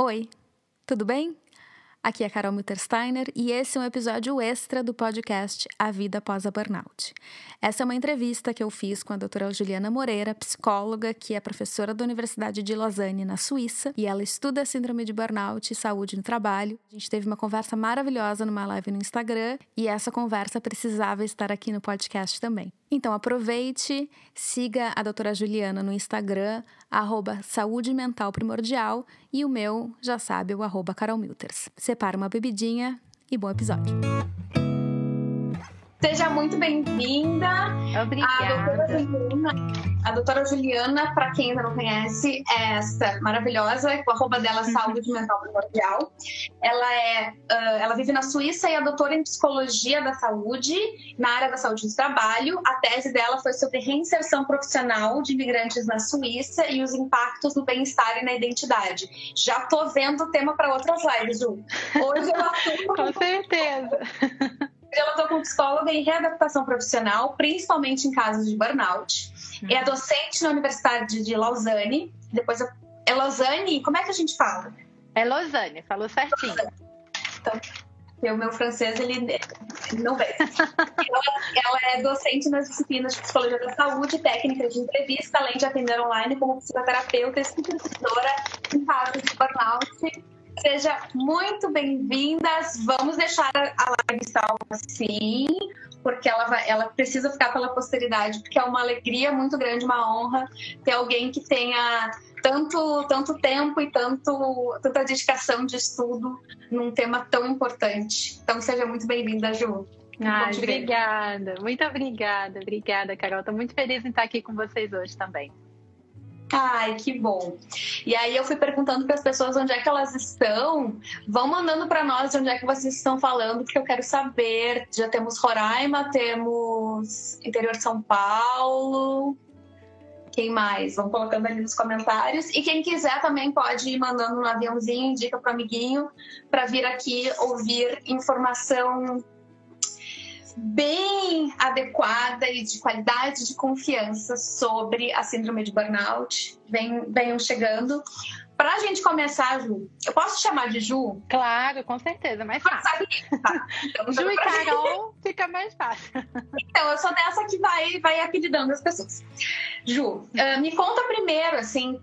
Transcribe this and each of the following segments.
Oi, tudo bem? Aqui é Carol Mittersteiner e esse é um episódio extra do podcast A Vida Após a Burnout. Essa é uma entrevista que eu fiz com a doutora Juliana Moreira, psicóloga, que é professora da Universidade de Lausanne, na Suíça, e ela estuda síndrome de burnout e saúde no trabalho. A gente teve uma conversa maravilhosa numa live no Instagram e essa conversa precisava estar aqui no podcast também. Então aproveite, siga a doutora Juliana no Instagram, arroba saúde mental primordial, e o meu, já sabe, o arroba Carol Milters. Separa uma bebidinha e bom episódio. Seja muito bem-vinda. Obrigada. A doutora Juliana, para quem ainda não conhece, é essa maravilhosa, o arroba dela é Saúde Mental Primordial. Ela é, ela vive na Suíça e é doutora em Psicologia da Saúde, na área da saúde do trabalho. A tese dela foi sobre reinserção profissional de imigrantes na Suíça e os impactos no bem-estar e na identidade. Já tô vendo o tema para outras lives, Ju. Hoje eu atuo... Com certeza. Eu estou com psicóloga em readaptação profissional, principalmente em casos de burnout. Uhum. É docente na Universidade de Lausanne. Depois eu... é Lausanne? Como é que a gente fala? É Lausanne, falou certinho. Então, o meu francês ele não vem. ela, ela, é docente nas disciplinas de psicologia da saúde, técnica de entrevista, além de atender online como psicoterapeuta e supervisora em casos de burnout Seja muito bem-vindas. Vamos deixar a live salva sim, porque ela, vai, ela precisa ficar pela posteridade, porque é uma alegria muito grande, uma honra ter alguém que tenha tanto, tanto tempo e tanto, tanta dedicação de estudo num tema tão importante. Então, seja muito bem-vinda, Ju. Obrigada, muito obrigada, obrigada, Carol. Estou muito feliz em estar aqui com vocês hoje também. Ai, que bom. E aí eu fui perguntando para as pessoas onde é que elas estão. Vão mandando para nós onde é que vocês estão falando, porque eu quero saber. Já temos Roraima, temos interior de São Paulo. Quem mais? Vão colocando ali nos comentários. E quem quiser também pode ir mandando no aviãozinho, indica para amiguinho, para vir aqui ouvir informação bem adequada e de qualidade de confiança sobre a síndrome de burnout. Venham chegando. Para a gente começar, Ju, eu posso chamar de Ju? Claro, com certeza, mais fácil. Tá. Então, Ju e Carol fica mais fácil. Então, eu sou dessa que vai, vai apelidando as pessoas. Ju, uh, me conta primeiro, assim,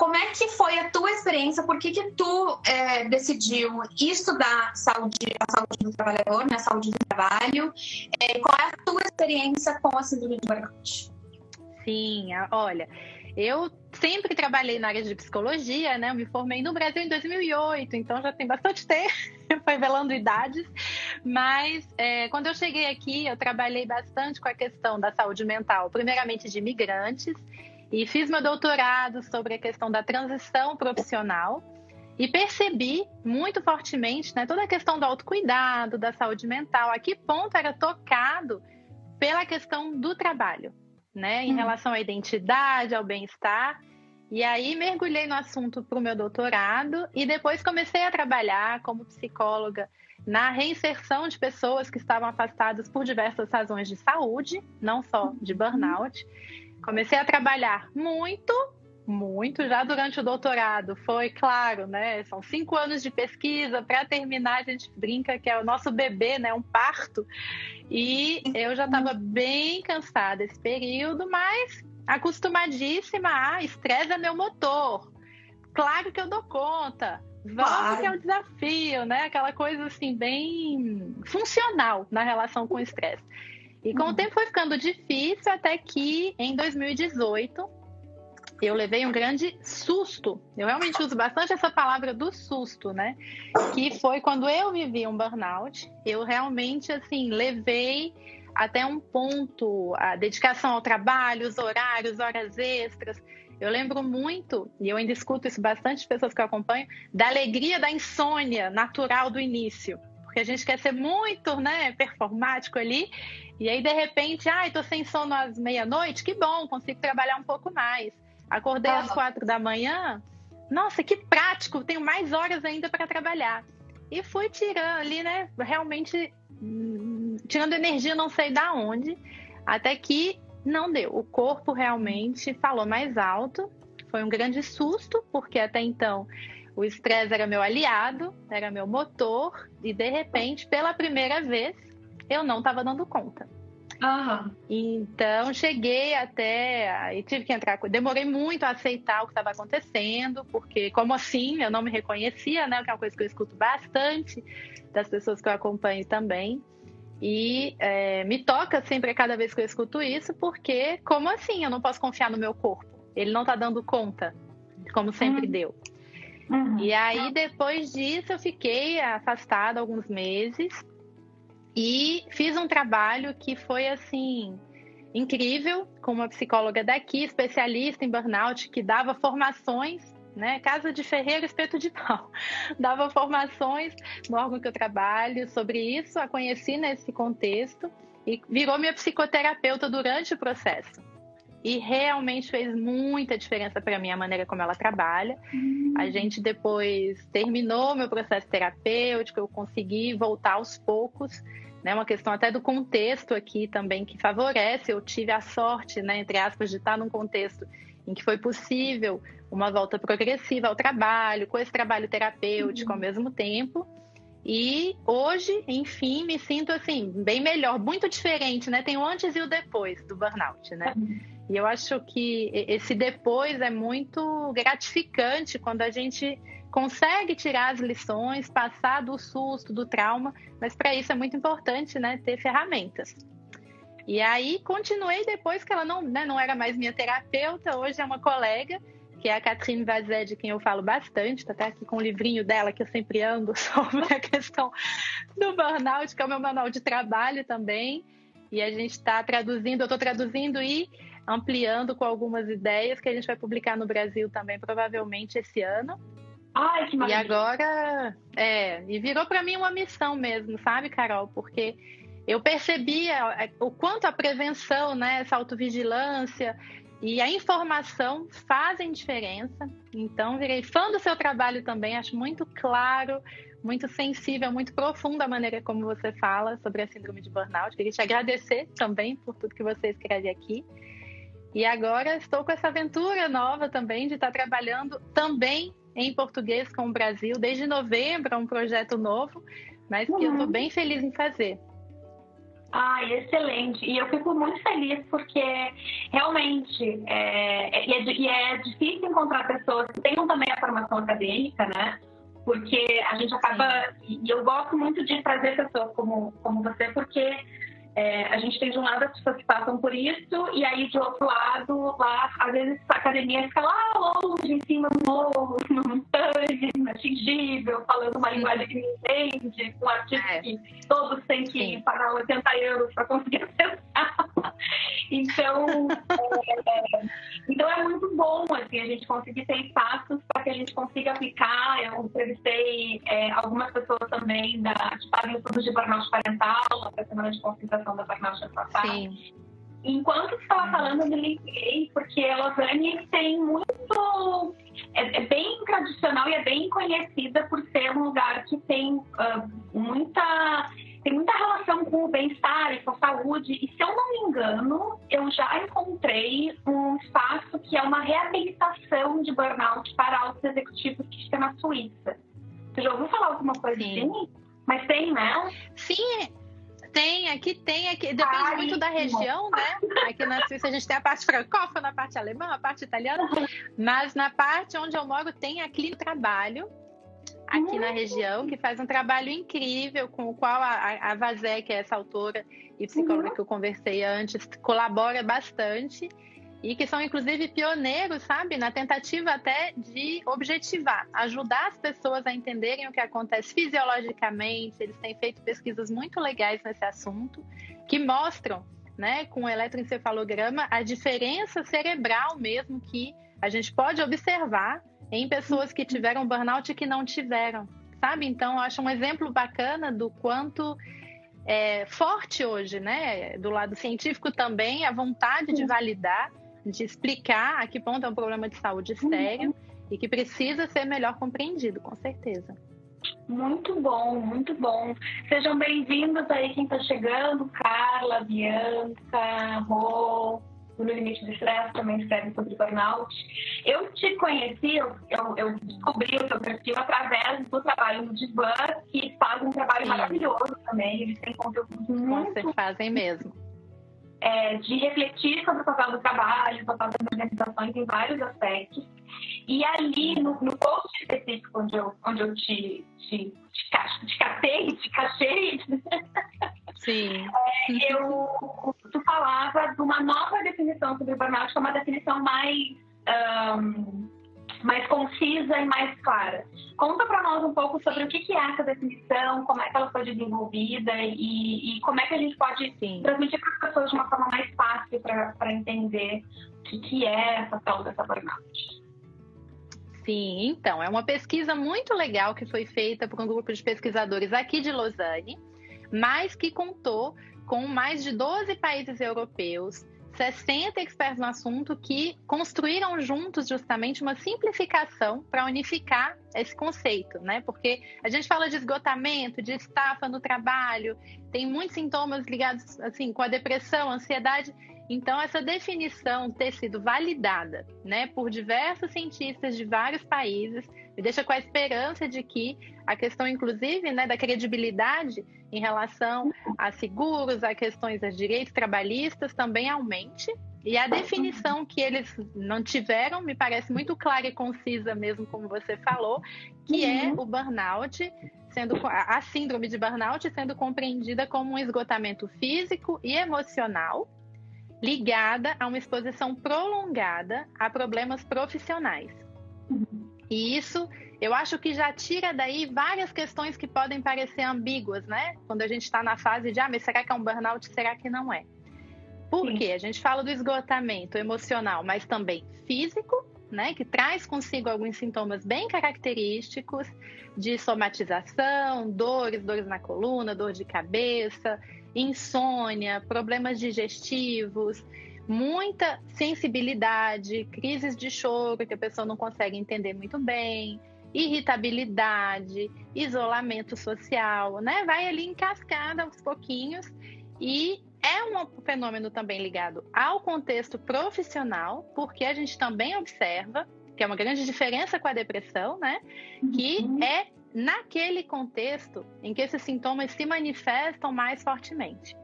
como é que foi a tua experiência? Por que, que tu é, decidiu estudar saúde, a saúde do trabalhador, né, saúde do trabalho? É, qual é a tua experiência com a síndrome de burnout? Sim, olha, eu sempre trabalhei na área de psicologia, né? Eu me formei no Brasil em 2008, então já tem bastante tempo, foi velando idades. Mas é, quando eu cheguei aqui, eu trabalhei bastante com a questão da saúde mental, primeiramente de imigrantes e fiz meu doutorado sobre a questão da transição profissional e percebi muito fortemente né, toda a questão do autocuidado, da saúde mental, a que ponto era tocado pela questão do trabalho, né, em hum. relação à identidade, ao bem-estar. E aí mergulhei no assunto para o meu doutorado e depois comecei a trabalhar como psicóloga na reinserção de pessoas que estavam afastadas por diversas razões de saúde, não só de burnout. Comecei a trabalhar muito, muito já durante o doutorado. Foi claro, né? São cinco anos de pesquisa. Para terminar, a gente brinca que é o nosso bebê, né? Um parto. E eu já estava bem cansada esse período, mas acostumadíssima a estresse é meu motor. Claro que eu dou conta. Vamos que é o desafio, né? Aquela coisa assim, bem funcional na relação com o estresse. E com o tempo foi ficando difícil até que em 2018 eu levei um grande susto. Eu realmente uso bastante essa palavra do susto, né? Que foi quando eu vivi um burnout. Eu realmente assim levei até um ponto a dedicação ao trabalho, os horários, horas extras. Eu lembro muito, e eu ainda escuto isso bastante de pessoas que eu acompanho, da alegria da insônia natural do início. Porque a gente quer ser muito né, performático ali, e aí, de repente, ai, tô sem sono às meia-noite, que bom, consigo trabalhar um pouco mais. Acordei às quatro da manhã, nossa, que prático, tenho mais horas ainda para trabalhar. E fui tirando ali, né, realmente hum, tirando energia não sei da onde, até que não deu. O corpo realmente falou mais alto. Foi um grande susto, porque até então O estresse era meu aliado, era meu motor, e de repente, pela primeira vez, eu não estava dando conta. Uhum. Então, cheguei até. E tive que entrar. Demorei muito a aceitar o que estava acontecendo, porque, como assim? Eu não me reconhecia, né? Que é uma coisa que eu escuto bastante das pessoas que eu acompanho também. E é, me toca sempre cada vez que eu escuto isso, porque, como assim? Eu não posso confiar no meu corpo. Ele não está dando conta, como sempre uhum. deu. Uhum. E aí, depois disso, eu fiquei afastada alguns meses e fiz um trabalho que foi assim incrível com uma psicóloga daqui, especialista em burnout, que dava formações, né? Casa de Ferreira, espeto de pau. Dava formações no órgão que eu trabalho sobre isso, a conheci nesse contexto e virou minha psicoterapeuta durante o processo. E realmente fez muita diferença para mim a maneira como ela trabalha. Uhum. A gente depois terminou meu processo terapêutico, eu consegui voltar aos poucos né, uma questão até do contexto aqui também que favorece. Eu tive a sorte, né, entre aspas, de estar num contexto em que foi possível uma volta progressiva ao trabalho, com esse trabalho terapêutico uhum. ao mesmo tempo. E hoje, enfim, me sinto assim, bem melhor, muito diferente, né? Tem o antes e o depois do burnout, né? Uhum. E eu acho que esse depois é muito gratificante quando a gente consegue tirar as lições, passar do susto, do trauma, mas para isso é muito importante, né, ter ferramentas. E aí continuei depois que ela não, né, não era mais minha terapeuta, hoje é uma colega, que é a Catherine Vazé, de quem eu falo bastante, está até aqui com o livrinho dela que eu sempre ando sobre a questão do burnout, que é o meu manual de trabalho também. E a gente está traduzindo, eu estou traduzindo e ampliando com algumas ideias que a gente vai publicar no Brasil também, provavelmente esse ano. Ai, que maravilha. E agora, é, e virou para mim uma missão mesmo, sabe, Carol? Porque eu percebia é, o quanto a prevenção, né, essa autovigilância e a informação fazem diferença. Então, virei fã do seu trabalho também, acho muito claro, muito sensível, muito profundo a maneira como você fala sobre a síndrome de burnout. Queria te agradecer também por tudo que você escreve aqui. E agora estou com essa aventura nova também de estar trabalhando também em português com o Brasil desde novembro, é um projeto novo, mas que uhum. eu estou bem feliz em fazer. Ah, excelente. E eu fico muito feliz porque realmente é, e, é, e é difícil encontrar pessoas que tenham também a formação acadêmica, né? Porque a gente acaba. Sim. E eu gosto muito de trazer pessoas como, como você, porque é, a gente tem de um lado as pessoas que passam por isso, e aí de outro lado, lá, às vezes a academia fica lá longe, em cima do morro, numa montanha, inatingível, falando uma linguagem que ninguém entende, com artistas é. que todos têm que Sim. pagar 80 euros para conseguir acessar. Então, é, então é muito bom assim, a gente conseguir ter espaços para que a gente consiga aplicar. Eu entrevistei é, algumas pessoas também da, que fazem estudos de burnout parental, na semana de da ano passado. Sim. Enquanto estava falando, eu me liguei, porque Lausanne tem muito. É, é, bem tradicional e é bem conhecida por ser um lugar que tem uh, muita tem muita relação com o bem-estar e com a saúde. E se eu não me engano, eu já encontrei um espaço que é uma reabilitação de burnout para altos executivos que fica na Suíça. Você já ouviu falar alguma coisa Sim. assim? Mas tem, né? Sim, tem, aqui tem, aqui depende Ai, muito da região, né? Aqui na Suíça a gente tem a parte francófona, a parte alemã, a parte italiana, mas na parte onde eu moro tem a Clínica Trabalho, aqui na região, que faz um trabalho incrível, com o qual a, a Vazé, que é essa autora e psicóloga uhum. que eu conversei antes, colabora bastante e que são inclusive pioneiros, sabe, na tentativa até de objetivar, ajudar as pessoas a entenderem o que acontece fisiologicamente. Eles têm feito pesquisas muito legais nesse assunto que mostram, né, com o eletroencefalograma a diferença cerebral mesmo que a gente pode observar em pessoas que tiveram burnout e que não tiveram, sabe? Então, eu acho um exemplo bacana do quanto é forte hoje, né? Do lado científico também, a vontade de validar, de explicar a que ponto é um problema de saúde sério e que precisa ser melhor compreendido, com certeza. Muito bom, muito bom. Sejam bem-vindos aí quem está chegando, Carla, Bianca, Rô, No Limite do Estresse também escreve sobre burnout. Eu te conheci, eu, eu descobri o seu perfil através do trabalho do Divan, que faz um trabalho Sim. maravilhoso também. Eles têm conteúdo muito... Vocês fazem mesmo. É, de refletir sobre o papel do trabalho, o papel das organizações em vários aspectos. E ali, no, no post específico onde eu, onde eu te, te, te, te catei, te cachei, Sim. É, eu, tu falava de uma nova definição sobre o burnout, que é uma definição mais, um, mais concisa e mais clara. Conta para nós um pouco sobre o que é essa definição, como é que ela foi desenvolvida e, e como é que a gente pode Sim. transmitir para as pessoas de uma forma mais fácil para entender o que é essa tal dessa burnout. Sim, então, é uma pesquisa muito legal que foi feita por um grupo de pesquisadores aqui de Lausanne, mas que contou com mais de 12 países europeus, 60 expertos no assunto que construíram juntos justamente uma simplificação para unificar esse conceito, né? Porque a gente fala de esgotamento, de estafa no trabalho, tem muitos sintomas ligados assim com a depressão, ansiedade. Então essa definição ter sido validada, né, por diversos cientistas de vários países, me deixa com a esperança de que a questão inclusive, né, da credibilidade em relação a seguros, a questões dos direitos trabalhistas também aumente. E a definição que eles não tiveram me parece muito clara e concisa, mesmo como você falou, que é uhum. o burnout, sendo a síndrome de burnout sendo compreendida como um esgotamento físico e emocional ligada a uma exposição prolongada a problemas profissionais. E isso eu acho que já tira daí várias questões que podem parecer ambíguas, né? Quando a gente está na fase de, ah, mas será que é um burnout? Será que não é? Por Sim. quê? A gente fala do esgotamento emocional, mas também físico, né? Que traz consigo alguns sintomas bem característicos de somatização, dores, dores na coluna, dor de cabeça, insônia, problemas digestivos, muita sensibilidade, crises de choro que a pessoa não consegue entender muito bem, irritabilidade, isolamento social, né? Vai ali em cascada aos pouquinhos e é um fenômeno também ligado ao contexto profissional, porque a gente também observa que é uma grande diferença com a depressão, né? Que uhum. é naquele contexto em que esses sintomas se manifestam mais fortemente.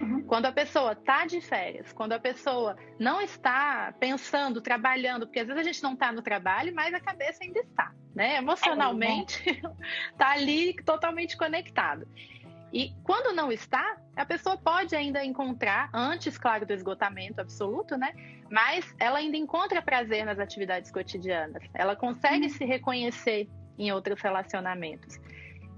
Uhum. Quando a pessoa está de férias, quando a pessoa não está pensando, trabalhando, porque às vezes a gente não está no trabalho, mas a cabeça ainda está, né? Emocionalmente, está ali totalmente conectado. E quando não está, a pessoa pode ainda encontrar, antes, claro, do esgotamento absoluto, né? Mas ela ainda encontra prazer nas atividades cotidianas. Ela consegue uhum. se reconhecer em outros relacionamentos.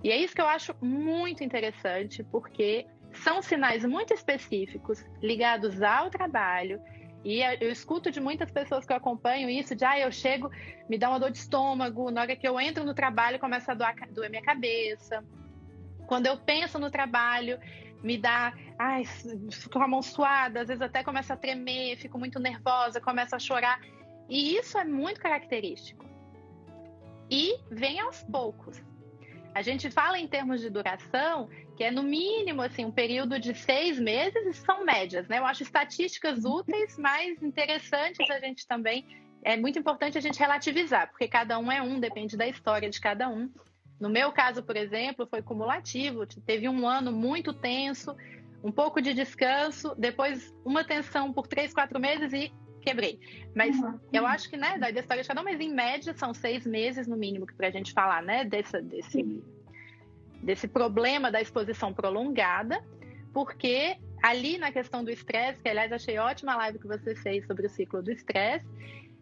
E é isso que eu acho muito interessante, porque são sinais muito específicos ligados ao trabalho. E eu escuto de muitas pessoas que eu acompanho isso, de ah, eu chego, me dá uma dor de estômago, na hora que eu entro no trabalho começa a doer, doer minha cabeça. Quando eu penso no trabalho, me dá, ai, fico com a mão suada, às vezes até começa a tremer, fico muito nervosa, começo a chorar. E isso é muito característico. E vem aos poucos. A gente fala em termos de duração que é no mínimo assim um período de seis meses e são médias, né? Eu acho estatísticas uhum. úteis, mas interessantes a gente também é muito importante a gente relativizar, porque cada um é um, depende da história de cada um. No meu caso, por exemplo, foi cumulativo, teve um ano muito tenso, um pouco de descanso, depois uma tensão por três, quatro meses e quebrei. Mas uhum. eu acho que, né, da história de cada um, mas em média são seis meses no mínimo que para a gente falar, né, desse, desse, desse problema da exposição prolongada, porque ali na questão do estresse, que aliás achei ótima a live que você fez sobre o ciclo do estresse,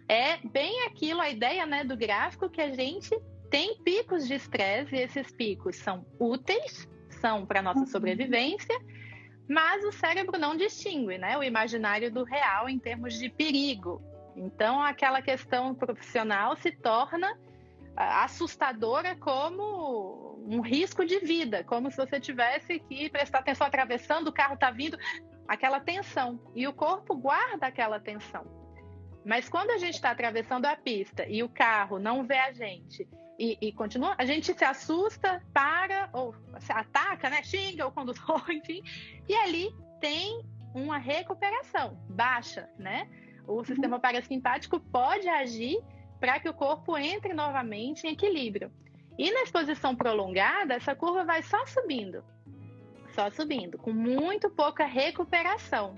é bem aquilo, a ideia né, do gráfico que a gente tem picos de estresse e esses picos são úteis, são para nossa uhum. Mas o cérebro não distingue né, o imaginário do real em termos de perigo. Então, aquela questão profissional se torna assustadora como um risco de vida, como se você tivesse que prestar atenção atravessando, o carro está vindo, aquela tensão. E o corpo guarda aquela tensão. Mas quando a gente está atravessando a pista e o carro não vê a gente e, e, continua, a gente se assusta, para, ou se ataca, né? Xinga o condutor, enfim. E ali tem uma recuperação baixa, né? O uhum. sistema parasimpático pode agir para que o corpo entre novamente em equilíbrio. E na exposição prolongada, essa curva vai só subindo, só subindo, com muito pouca recuperação.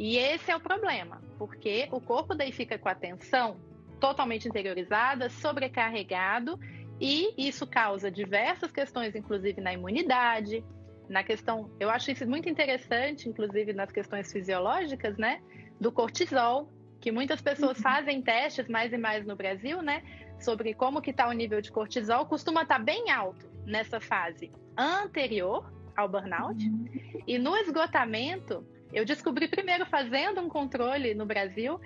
E esse é o problema, porque o corpo daí fica com a tensão totalmente interiorizada, sobrecarregado, e isso causa diversas questões, inclusive na imunidade, na questão, eu acho isso muito interessante, inclusive nas questões fisiológicas, né, do cortisol, que muitas pessoas uhum. fazem testes mais e mais no Brasil, né, sobre como que está o nível de cortisol, costuma estar tá bem alto nessa fase anterior ao burnout. Uhum. E no esgotamento, eu descobri primeiro fazendo um controle no Brasil,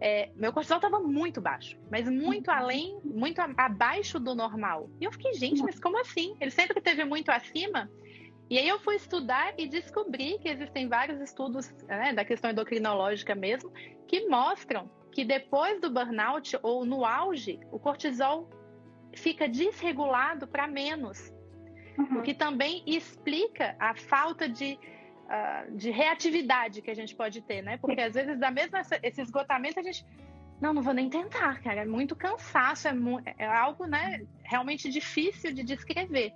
é, meu cortisol estava muito baixo, mas muito uhum. além, muito abaixo do normal. E eu fiquei, gente, mas como assim? Ele sempre teve muito acima. E aí eu fui estudar e descobri que existem vários estudos né, da questão endocrinológica mesmo que mostram que depois do burnout ou no auge, o cortisol fica desregulado para menos. Uhum. O que também explica a falta de, uh, de reatividade que a gente pode ter, né? Porque às vezes, da mesma esse esgotamento, a gente. Não, não vou nem tentar, cara. É muito cansaço, é, mu é algo né, realmente difícil de descrever.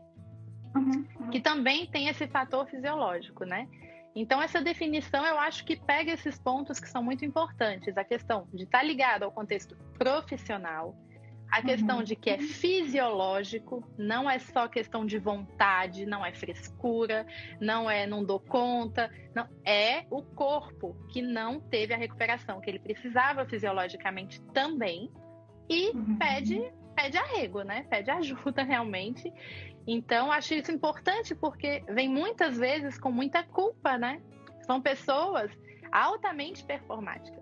Uhum, uhum. Que também tem esse fator fisiológico, né? Então, essa definição eu acho que pega esses pontos que são muito importantes. A questão de estar ligado ao contexto profissional, a questão uhum. de que é fisiológico, não é só questão de vontade, não é frescura, não é não dou conta, não é o corpo que não teve a recuperação que ele precisava fisiologicamente também e uhum. pede pede arrego, né? Pede ajuda realmente. Então, acho isso importante porque vem muitas vezes com muita culpa, né? São pessoas altamente performáticas.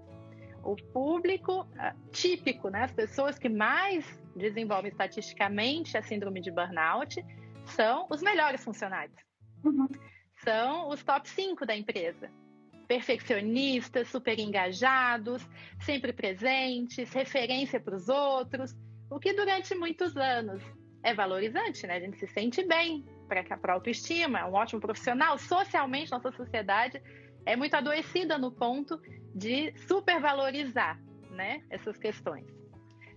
O público uh, típico, né? As pessoas que mais desenvolvem estatisticamente a síndrome de burnout são os melhores funcionários. Uhum. São os top 5 da empresa. Perfeccionistas, super engajados, sempre presentes, referência para os outros, o que durante muitos anos é valorizante, né? A gente se sente bem para a autoestima, é um ótimo profissional. Socialmente, nossa sociedade é muito adoecida no ponto de supervalorizar, né? Essas questões.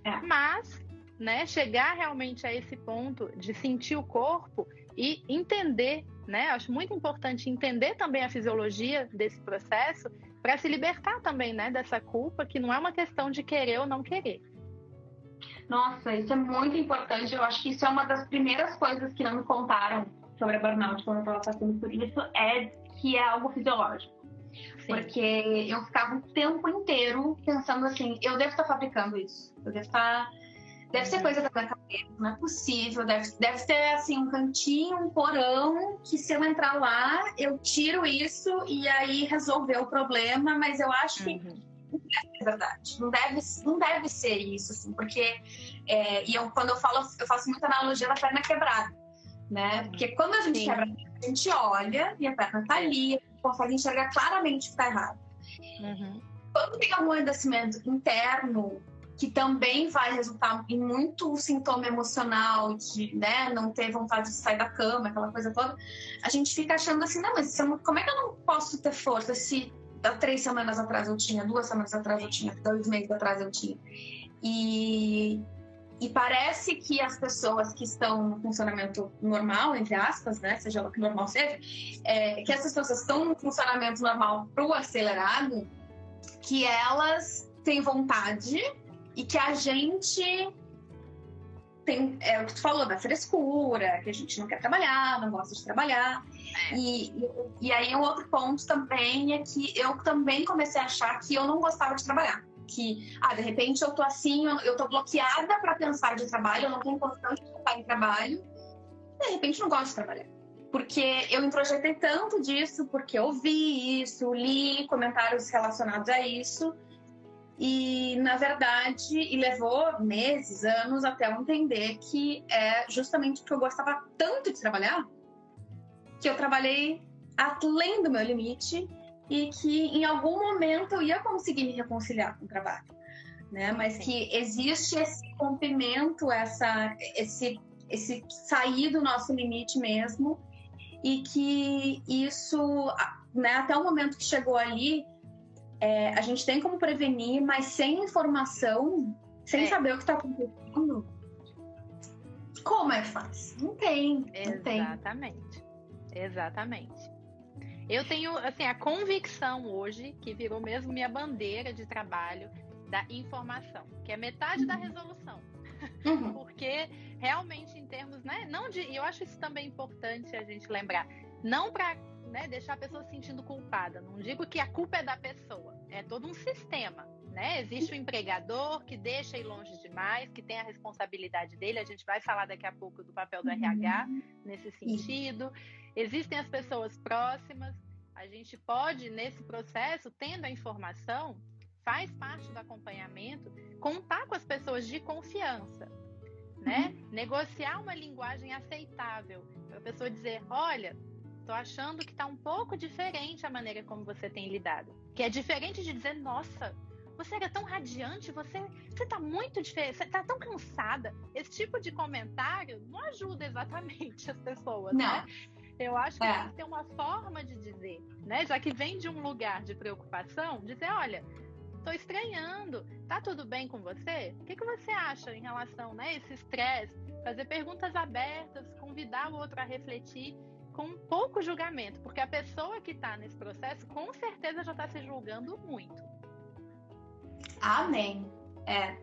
É. Mas, né? Chegar realmente a esse ponto de sentir o corpo e entender, né? Acho muito importante entender também a fisiologia desse processo para se libertar também, né? Dessa culpa que não é uma questão de querer ou não querer nossa, isso é muito importante. Eu acho que isso é uma das primeiras coisas que não me contaram sobre a burnout quando eu estava passando por isso, é que é algo fisiológico. Sim. Porque eu ficava o tempo inteiro pensando assim, eu devo estar fabricando isso. Eu devo estar. Deve ser uhum. coisa da minha cabeça, não é possível. Deve, deve ser assim, um cantinho, um porão, que se eu entrar lá, eu tiro isso e aí resolver o problema, mas eu acho que uhum é verdade. Não deve, não deve ser isso, assim, porque é, e eu, quando eu falo, eu faço muita analogia da perna quebrada, né? Porque quando a gente Sim. quebra, a gente olha e a perna tá ali, a gente consegue enxergar claramente o que tá errado. Uhum. Quando tem algum endurecimento interno, que também vai resultar em muito sintoma emocional, de né, não ter vontade de sair da cama, aquela coisa toda, a gente fica achando assim, não, mas como é que eu não posso ter força se há três semanas atrás eu tinha, duas semanas atrás eu tinha, dois meses atrás eu tinha. E, e parece que as pessoas que estão no funcionamento normal, entre aspas, né, seja o que normal seja, é, que essas pessoas estão no funcionamento normal pro acelerado, que elas têm vontade e que a gente tem é o que tu falou da frescura, que a gente não quer trabalhar, não gosta de trabalhar. É. E, e aí um outro ponto também é que eu também comecei a achar que eu não gostava de trabalhar. Que, ah, de repente eu tô assim, eu tô bloqueada para pensar de trabalho, eu não tenho condição de pensar em trabalho, de repente não gosto de trabalhar. Porque eu introjetei tanto disso, porque eu vi isso, li comentários relacionados a isso, e, na verdade, e levou meses, anos até eu entender que é justamente porque eu gostava tanto de trabalhar que eu trabalhei além do meu limite e que em algum momento eu ia conseguir me reconciliar com o trabalho. Né? Mas que existe esse rompimento, essa, esse, esse sair do nosso limite mesmo, e que isso né, até o momento que chegou ali, é, a gente tem como prevenir, mas sem informação, sem é. saber o que está acontecendo, como é que faz? Não tem. Não Exatamente. Tem. Exatamente. Eu tenho assim a convicção hoje que virou mesmo minha bandeira de trabalho da informação, que é metade uhum. da resolução. Uhum. Porque realmente em termos, né, não de, e eu acho isso também importante a gente lembrar, não para né, deixar a pessoa se sentindo culpada. Não digo que a culpa é da pessoa, é todo um sistema. Né? Existe o empregador que deixa ir longe demais, que tem a responsabilidade dele. A gente vai falar daqui a pouco do papel do RH uhum. nesse sentido. Existem as pessoas próximas. A gente pode, nesse processo, tendo a informação, faz parte do acompanhamento, contar com as pessoas de confiança. Né? Uhum. Negociar uma linguagem aceitável para a pessoa dizer: olha, Tô achando que tá um pouco diferente a maneira como você tem lidado. Que é diferente de dizer, nossa, você era tão radiante, você, você tá muito diferente, você tá tão cansada. Esse tipo de comentário não ajuda exatamente as pessoas, não. né? Eu acho que é. tem que ter uma forma de dizer, né? Já que vem de um lugar de preocupação, dizer, olha, tô estranhando, tá tudo bem com você? O que, que você acha em relação né, a esse estresse? Fazer perguntas abertas, convidar o outro a refletir com pouco julgamento, porque a pessoa que está nesse processo com certeza já está se julgando muito. Amém. É,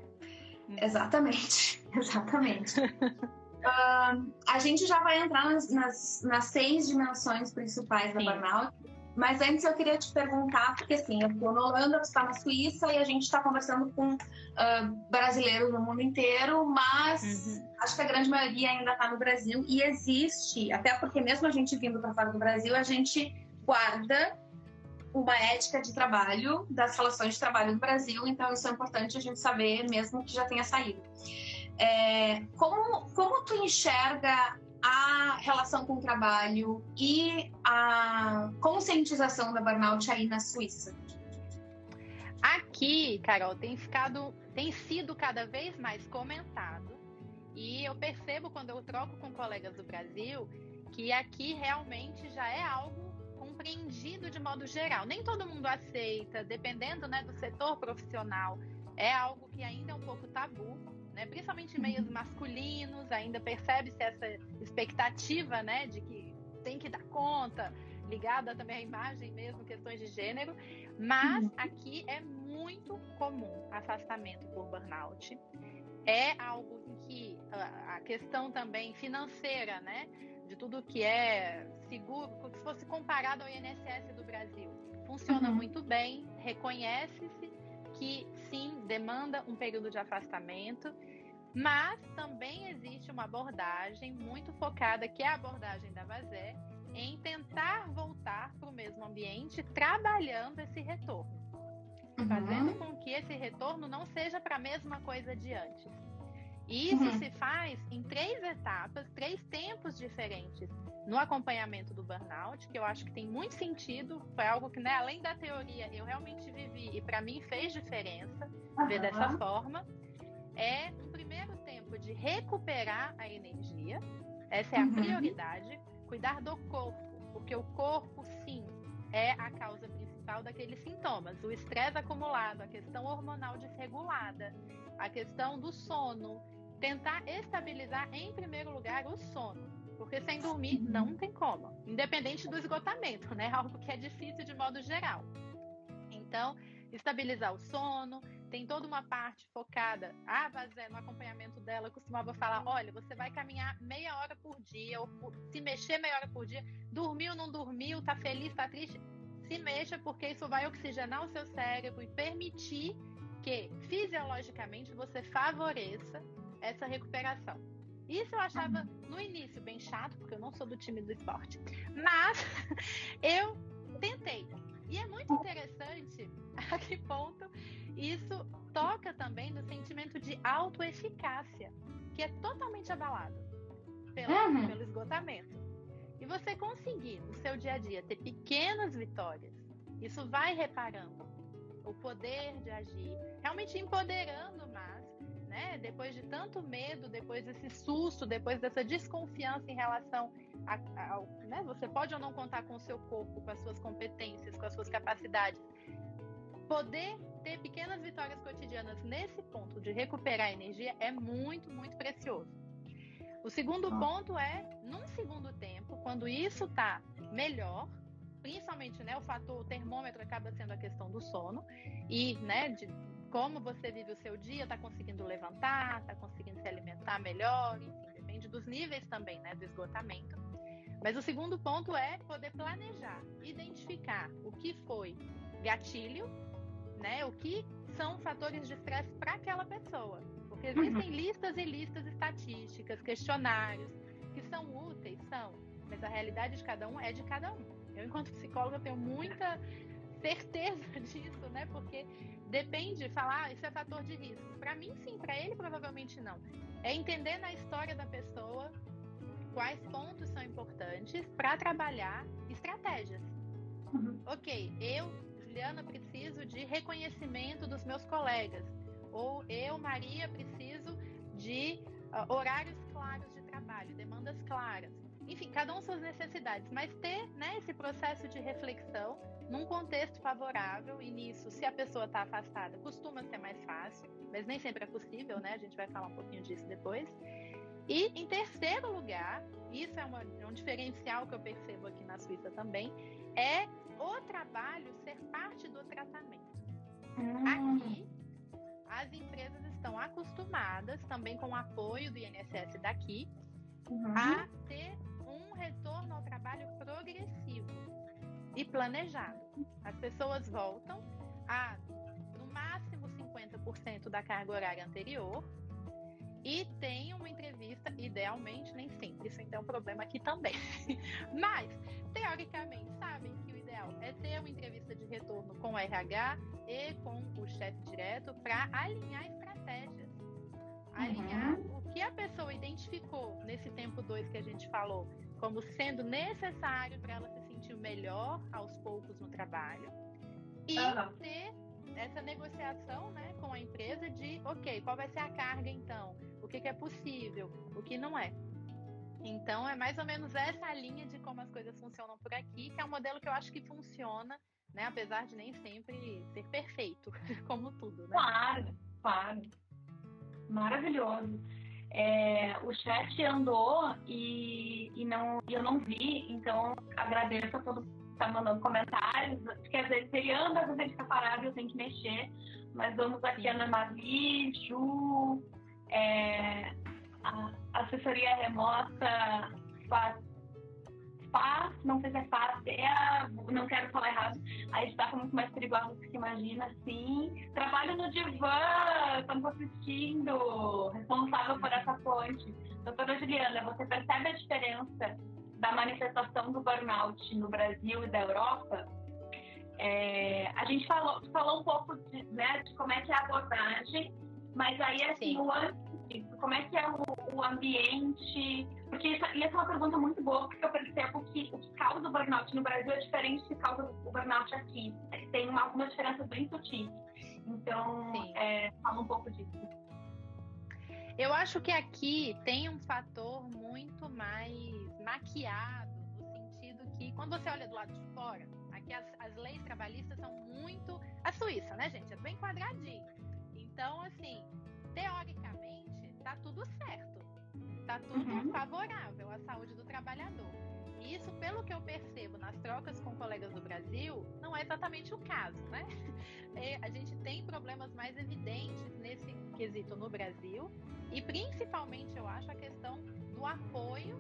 exatamente. Exatamente. uh, a gente já vai entrar nas, nas, nas seis dimensões principais da Sim. burnout. Mas antes eu queria te perguntar, porque assim, eu estou na Holanda, você está na Suíça e a gente está conversando com uh, brasileiros no mundo inteiro, mas uhum. acho que a grande maioria ainda está no Brasil e existe, até porque mesmo a gente vindo para fora do Brasil, a gente guarda uma ética de trabalho das relações de trabalho no Brasil, então isso é importante a gente saber, mesmo que já tenha saído. É, como, como tu enxerga a relação com o trabalho e a conscientização da burnout aí na Suíça? Aqui, Carol, tem ficado, tem sido cada vez mais comentado e eu percebo quando eu troco com colegas do Brasil que aqui realmente já é algo compreendido de modo geral. Nem todo mundo aceita, dependendo né, do setor profissional. É algo que ainda é um pouco tabu, né? principalmente em meios masculinos, ainda percebe-se essa expectativa né, de que tem que dar conta, ligada também à imagem mesmo, questões de gênero. Mas uhum. aqui é muito comum afastamento por burnout. É algo em que a questão também financeira, né? de tudo que é seguro, se fosse comparado ao INSS do Brasil. Funciona uhum. muito bem, reconhece-se que sim, demanda um período de afastamento, mas também existe uma abordagem muito focada, que é a abordagem da Vazé, em tentar voltar para o mesmo ambiente, trabalhando esse retorno, uhum. fazendo com que esse retorno não seja para a mesma coisa de antes. E isso uhum. se faz em três etapas, três tempos diferentes no acompanhamento do burnout, que eu acho que tem muito sentido. Foi algo que, né, além da teoria, eu realmente vivi e para mim fez diferença uhum. ver dessa forma. É um primeiro tempo de recuperar a energia, essa é a uhum. prioridade, cuidar do corpo, porque o corpo, sim, é a causa principal daqueles sintomas. O estresse acumulado, a questão hormonal desregulada, a questão do sono, tentar estabilizar em primeiro lugar o sono. Porque sem dormir não tem como, independente do esgotamento, né? Algo que é difícil de modo geral. Então, estabilizar o sono, tem toda uma parte focada. A Vazé, no acompanhamento dela, costumava falar: olha, você vai caminhar meia hora por dia, ou se mexer meia hora por dia, dormiu, não dormiu, tá feliz, tá triste. Se mexa, porque isso vai oxigenar o seu cérebro e permitir que fisiologicamente você favoreça essa recuperação. Isso eu achava no início bem chato, porque eu não sou do time do esporte. Mas eu tentei. E é muito interessante a que ponto isso toca também no sentimento de autoeficácia, que é totalmente abalado pelo, uhum. pelo esgotamento. E você conseguir no seu dia a dia ter pequenas vitórias, isso vai reparando o poder de agir, realmente empoderando mais né? Depois de tanto medo, depois desse susto, depois dessa desconfiança em relação ao, né? Você pode ou não contar com o seu corpo, com as suas competências, com as suas capacidades. Poder ter pequenas vitórias cotidianas nesse ponto de recuperar energia é muito, muito precioso. O segundo ah. ponto é, num segundo tempo, quando isso está melhor, principalmente, né, o fator, o termômetro acaba sendo a questão do sono e, né, de como você vive o seu dia, está conseguindo levantar, está conseguindo se alimentar melhor, enfim, depende dos níveis também, né, do esgotamento. Mas o segundo ponto é poder planejar, identificar o que foi gatilho, né, o que são fatores de estresse para aquela pessoa. Porque existem uhum. listas e listas estatísticas, questionários, que são úteis, são, mas a realidade de cada um é de cada um. Eu, enquanto psicóloga, tenho muita certeza disso, né? Porque depende, falar, ah, isso é fator de risco. Para mim, sim, para ele, provavelmente não. É entender na história da pessoa quais pontos são importantes para trabalhar estratégias. Uhum. Ok, eu, Juliana, preciso de reconhecimento dos meus colegas. Ou eu, Maria, preciso de uh, horários claros de trabalho, demandas claras enfim, cada um suas necessidades, mas ter né, esse processo de reflexão num contexto favorável, e nisso, se a pessoa está afastada, costuma ser mais fácil, mas nem sempre é possível, né? A gente vai falar um pouquinho disso depois. E em terceiro lugar, isso é, uma, é um diferencial que eu percebo aqui na Suíça também, é o trabalho ser parte do tratamento. Aqui, as empresas estão acostumadas, também com o apoio do INSS daqui, uhum. a ter um retorno ao trabalho progressivo e planejado. As pessoas voltam a, no máximo, 50% da carga horária anterior e tem uma entrevista, idealmente, nem sempre. Isso então é um problema aqui também. Mas, teoricamente, sabem que o ideal é ter uma entrevista de retorno com o RH e com o chefe direto para alinhar estratégias. Alinhar uhum. o que a pessoa identificou nesse tempo 2 que a gente falou como sendo necessário para ela se sentir melhor aos poucos no trabalho e uhum. ter essa negociação né, com a empresa de, ok, qual vai ser a carga então? O que, que é possível? O que não é? Então, é mais ou menos essa linha de como as coisas funcionam por aqui, que é um modelo que eu acho que funciona, né? Apesar de nem sempre ser perfeito, como tudo, né? Claro, claro. Maravilhoso. É, o chat andou e, e não, eu não vi, então agradeço a todo mundo que está mandando comentários, porque às vezes ele anda, às vezes ele fica parado e eu tenho que mexer. Mas vamos aqui, Ana Mavi, Ju, é, a assessoria remota faz FAS, não sei se é FAS, é, não quero falar errado, do que imagina, sim. Trabalho no divã, estamos assistindo, responsável por essa fonte. Doutora Juliana, você percebe a diferença da manifestação do burnout no Brasil e da Europa? É, a gente falou, falou um pouco de, né, de como é que é a abordagem, mas aí, assim, o antes como é que é o, o ambiente? Porque isso, e essa é uma pergunta muito boa, porque eu percebo que o que causa o burnout no Brasil é diferente do que causa o burnout aqui. Tem uma, algumas diferenças bem sutis. Então, é, fala um pouco disso. Eu acho que aqui tem um fator muito mais maquiado, no sentido que, quando você olha do lado de fora, aqui as, as leis trabalhistas são muito. A Suíça, né, gente? É bem quadradinho. Então, assim, teoricamente, tá tudo certo. Tá tudo uhum. favorável à saúde do trabalhador. E isso, pelo que eu percebo nas trocas com colegas do Brasil, não é exatamente o caso, né? É, a gente tem problemas mais evidentes nesse quesito no Brasil e principalmente, eu acho, a questão do apoio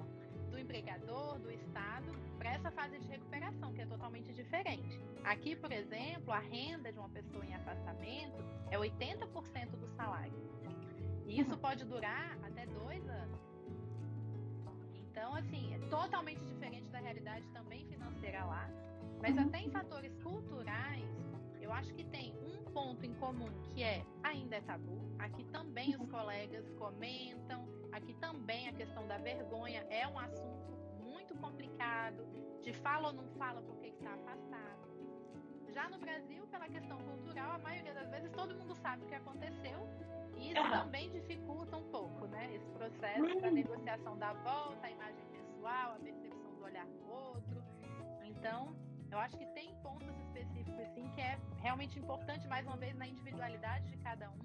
do empregador, do Estado, para essa fase de recuperação, que é totalmente diferente. Aqui, por exemplo, a renda de uma pessoa em afastamento é 80% do salário. E isso pode durar até dois anos. Então, assim, é totalmente diferente da realidade também financeira lá. Mas uhum. até em fatores culturais, eu acho que tem um ponto em comum que é ainda é tabu. Aqui também os colegas comentam, Aqui também a questão da vergonha é um assunto muito complicado, de fala ou não fala porque está afastado. Já no Brasil, pela questão cultural, a maioria das vezes todo mundo sabe o que aconteceu e isso uhum. também dificulta um pouco, né? Esse processo uhum. da negociação da volta, a imagem pessoal, a percepção do olhar do outro. Então, eu acho que tem pontos específicos, assim, que é realmente importante, mais uma vez, na individualidade de cada um,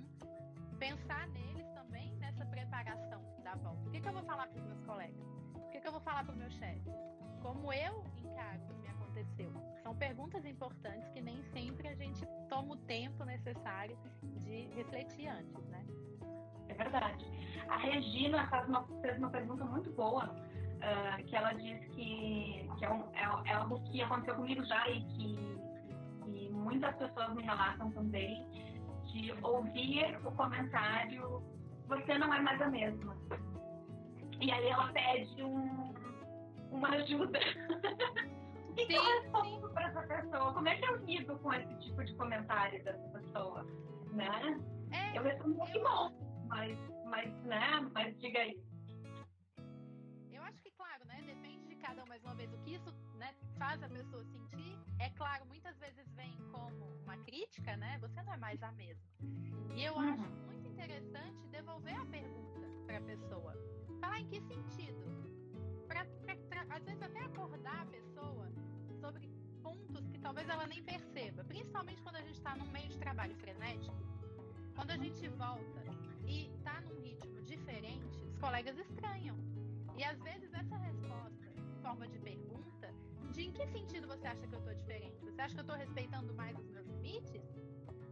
pensar neles também nessa preparação da volta. O que, que eu vou falar para os meus colegas? O que, que eu vou falar para o meu chefe? Como eu encaro o que me aconteceu? São perguntas importantes que nem sempre a gente toma o tempo necessário de refletir antes, né? É verdade. A Regina faz uma, fez uma pergunta muito boa, uh, que ela diz que, que é, um, é, é, algo que aconteceu comigo já e que, que muitas pessoas me relatam também, de ouvir o comentário você não é mais a mesma. E aí ela pede um, uma ajuda. o que, que eu respondo para essa pessoa? Como é que eu lido com esse tipo de comentário dessa pessoa? Né? É, eu respondo que bom, mas, mas, né? Mas diga aí. Eu acho que, claro, né? Depende de cada um, mais uma vez, o que isso né, faz a pessoa sentir. É claro, muitas vezes vem como uma crítica, né? Você não é mais a mesma. E eu uhum. acho muito interessante devolver a pergunta para a pessoa. Falar em que sentido? Para às vezes até acordar a pessoa talvez ela nem perceba, principalmente quando a gente está num meio de trabalho frenético. Quando a gente volta e está num ritmo diferente, os colegas estranham. E às vezes essa resposta, em forma de pergunta, de em que sentido você acha que eu estou diferente? Você acha que eu estou respeitando mais os meus limites?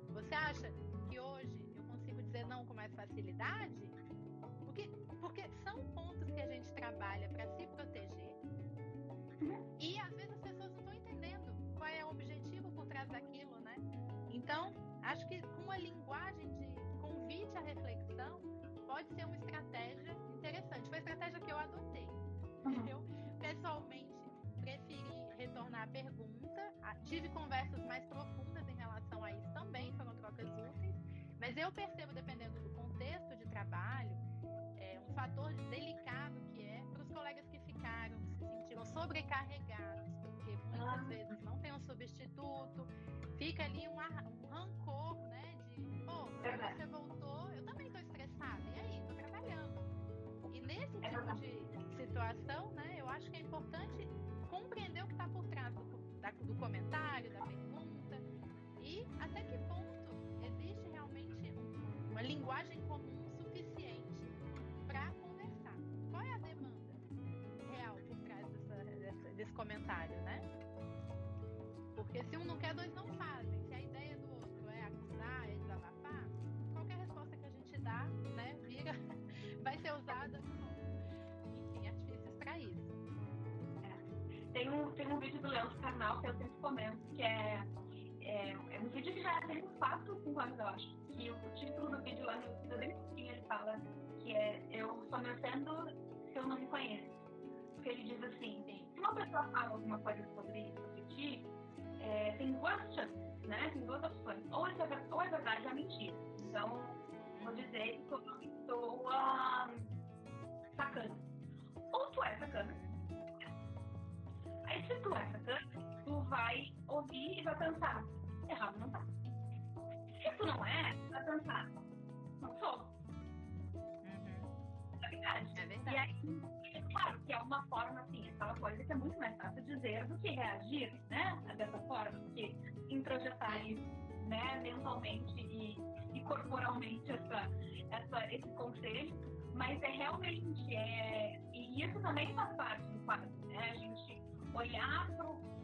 Você acha que hoje eu consigo dizer não com mais facilidade? Porque, porque são pontos que a gente trabalha para se proteger. E às vezes daquilo, né? Então, acho que com a linguagem de convite à reflexão pode ser uma estratégia interessante. Foi a estratégia que eu adotei. Uhum. Eu, pessoalmente, preferi retornar a pergunta. Tive conversas mais profundas em relação a isso também, foram trocas úteis. Mas eu percebo, dependendo do contexto de trabalho, é, um fator delicado que é para os colegas que ficaram, que se sentiram sobrecarregados, ah. vezes não tem um substituto, fica ali um, um rancor, né? De, pô, oh, você voltou, eu também estou estressada, e aí, estou trabalhando. E nesse é tipo de situação, né, eu acho que é importante compreender o que está por trás do, do comentário, da pergunta, e até que ponto existe realmente uma linguagem comum suficiente para conversar. Qual é a demanda real por trás dessa, dessa, desse comentário? Porque se um não quer, dois não fazem. Se a ideia do outro é acusar, é desabafar, qualquer resposta que a gente dá, né, vira, vai ser usada enfim, artifícios para isso. É. Tem um, tem um vídeo do Leandro Carnal que eu sempre comento, que é, é, é um vídeo que já tem uns 4 5 anos, eu acho. Que o, título do vídeo lá no pouquinho ele fala que é Eu só me ofendo se eu não me conheço. Porque ele diz assim, se uma pessoa fala alguma coisa sobre, sobre ti, é, tem duas chances, né? Tem duas opções. Ou é, ou é verdade ou é mentira. Então, vou dizer que eu estou uh, sacana. Ou tu é sacana. Aí se tu é sacana, tu vai ouvir e vai pensar, errado não tá. Se tu não é, tu vai pensar, não sou verdade. É verdade. E aí, claro, que é uma forma, assim, aquela coisa que é muito mais fácil dizer do que reagir, né? Dessa forma, que introjetar isso, né, mentalmente e, e corporalmente essa, essa, esse conselho. Mas é realmente, é, e isso também faz parte do quadro, né? A gente olhar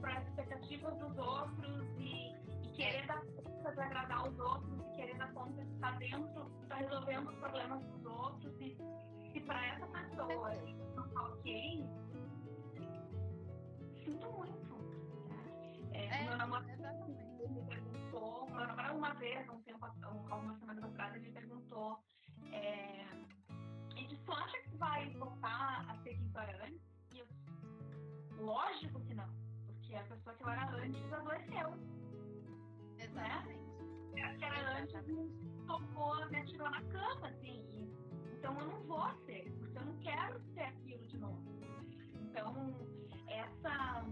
para as expectativas dos outros e, e querer dar conta de agradar os outros e querer dar conta de estar dentro, estar resolvendo os problemas dos outros e se para essa pessoa ok, sinto muito. Né? É, é, meu namorado me perguntou, meu namorado uma vez, um tempo, algumas semanas atrás, ele perguntou, é, e disse, tu acha que vai voltar a ser quem tu era antes? E eu, lógico que não, porque a pessoa que eu era antes adoeceu. Exatamente. Né? Que era antes me tocou, me atirou na cama, assim, então eu não vou ser, porque eu não quero ser. Então, essa,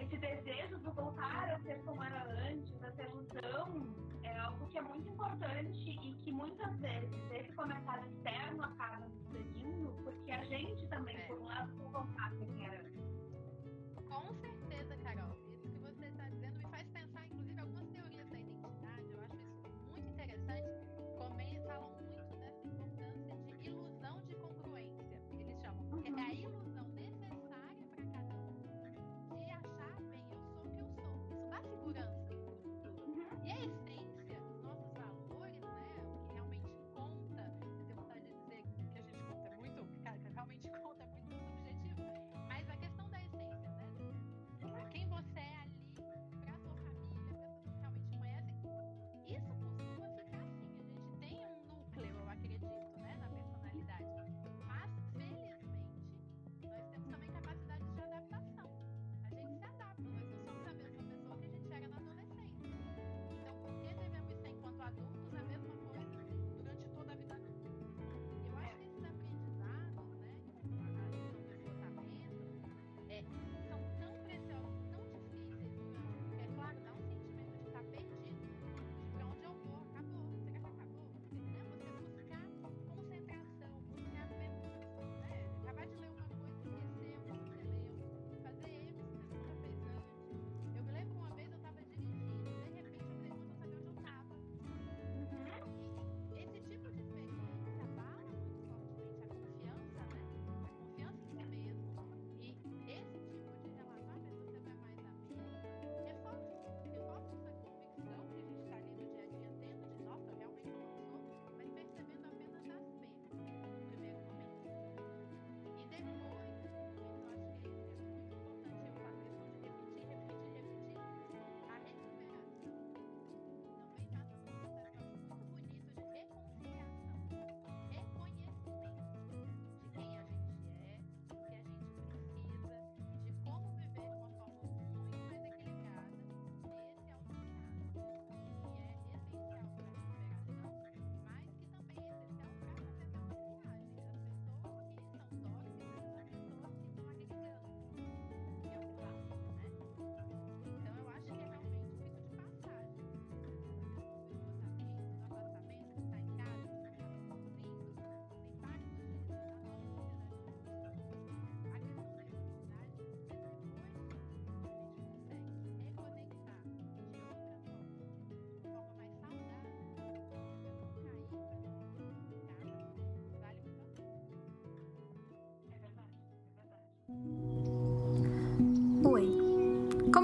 esse desejo de voltar a ser como era antes, essa ilusão, é algo que é muito importante e que muitas vezes esse comentário externo acaba nos seguindo, porque a gente também, é. por um lado, não voltar a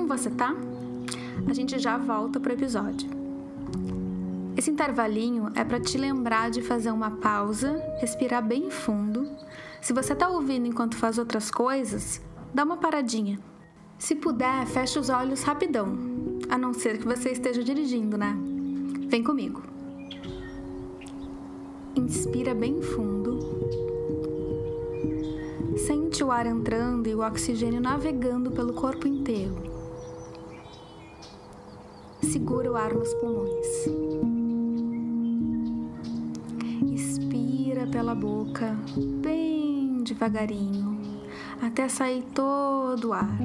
você tá? A gente já volta pro episódio. Esse intervalinho é para te lembrar de fazer uma pausa, respirar bem fundo. Se você está ouvindo enquanto faz outras coisas, dá uma paradinha. Se puder, feche os olhos rapidão, a não ser que você esteja dirigindo, né? Vem comigo. Inspira bem fundo. Sente o ar entrando e o oxigênio navegando pelo corpo inteiro. O ar nos pulmões. pela boca, bem devagarinho, até sair todo o ar.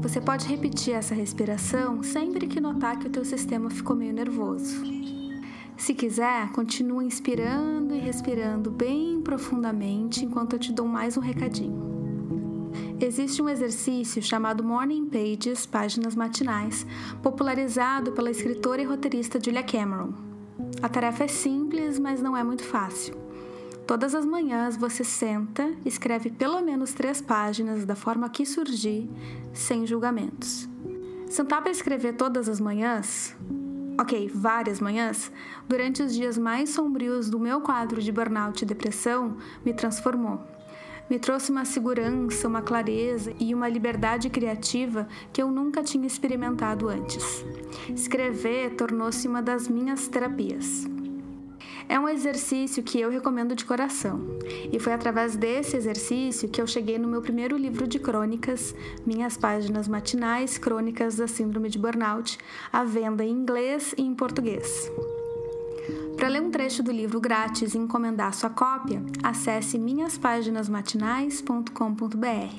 Você pode repetir essa respiração sempre que notar que o teu sistema ficou meio nervoso. Se quiser, continua inspirando e respirando bem profundamente enquanto eu te dou mais um recadinho. Existe um exercício chamado Morning Pages, páginas matinais, popularizado pela escritora e roteirista Julia Cameron. A tarefa é simples, mas não é muito fácil. Todas as manhãs você senta, escreve pelo menos três páginas da forma que surgir, sem julgamentos. Sentar para escrever todas as manhãs, ok, várias manhãs, durante os dias mais sombrios do meu quadro de burnout e depressão, me transformou me trouxe uma segurança, uma clareza e uma liberdade criativa que eu nunca tinha experimentado antes. Escrever tornou-se uma das minhas terapias. É um exercício que eu recomendo de coração, e foi através desse exercício que eu cheguei no meu primeiro livro de crônicas, Minhas Páginas Matinais Crônicas da Síndrome de Burnout, à venda em inglês e em português. Para ler um trecho do livro grátis e encomendar sua cópia, acesse minhaspáginasmatinais.com.br.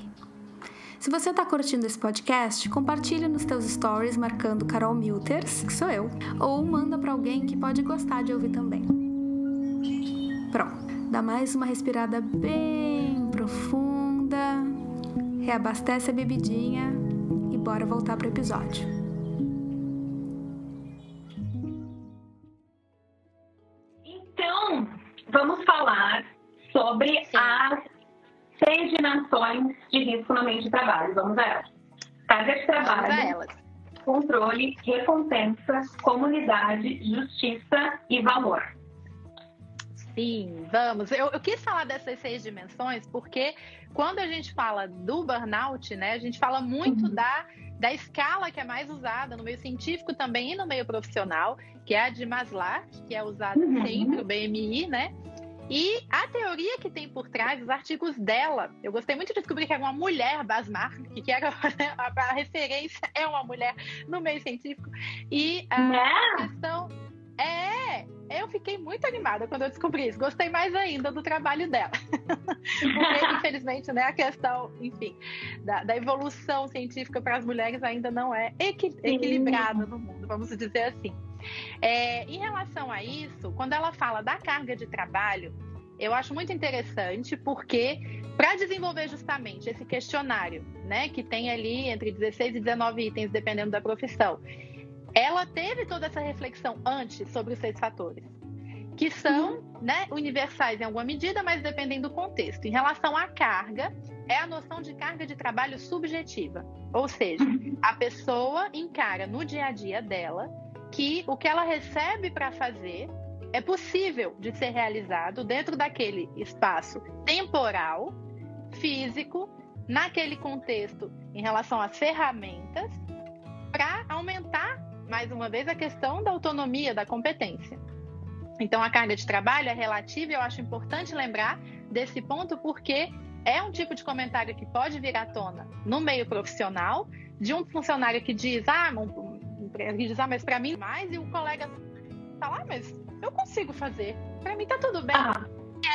Se você está curtindo esse podcast, compartilhe nos teus stories marcando Carol Milters, que sou eu, ou manda para alguém que pode gostar de ouvir também. Pronto, dá mais uma respirada bem profunda, reabastece a bebidinha e bora voltar para o episódio. Sobre Sim. as seis dimensões de risco no ambiente de trabalho. Vamos a elas. Carga de trabalho, controle, recompensa, comunidade, justiça e valor. Sim, vamos. Eu, eu, quis falar dessas seis dimensões porque quando a gente fala do burnout, né, a gente fala muito uhum. da, da escala que é mais usada no meio científico também e no meio profissional, que é a de Maslow, que é usada uhum. sempre, o BMI, né? E a teoria que tem por trás, os artigos dela, eu gostei muito de descobrir que era uma mulher, Basmar, que era a, a referência é uma mulher no meio científico. E a né? questão é, eu fiquei muito animada quando eu descobri isso. Gostei mais ainda do trabalho dela. Porque, infelizmente, né, a questão, enfim, da, da evolução científica para as mulheres ainda não é equi equilibrada no mundo, vamos dizer assim. É, em relação a isso, quando ela fala da carga de trabalho, eu acho muito interessante porque para desenvolver justamente esse questionário, né, que tem ali entre 16 e 19 itens, dependendo da profissão, ela teve toda essa reflexão antes sobre os seis fatores, que são né, universais em alguma medida, mas dependem do contexto. Em relação à carga, é a noção de carga de trabalho subjetiva, ou seja, a pessoa encara no dia a dia dela que o que ela recebe para fazer é possível de ser realizado dentro daquele espaço temporal, físico, naquele contexto em relação às ferramentas, para aumentar, mais uma vez, a questão da autonomia, da competência. Então, a carga de trabalho é relativa e eu acho importante lembrar desse ponto porque é um tipo de comentário que pode vir à tona no meio profissional de um funcionário que diz: ah, que diz, ah, mas para mim mais, e o colega fala, ah, mas eu consigo fazer, para mim tá tudo bem. Ah.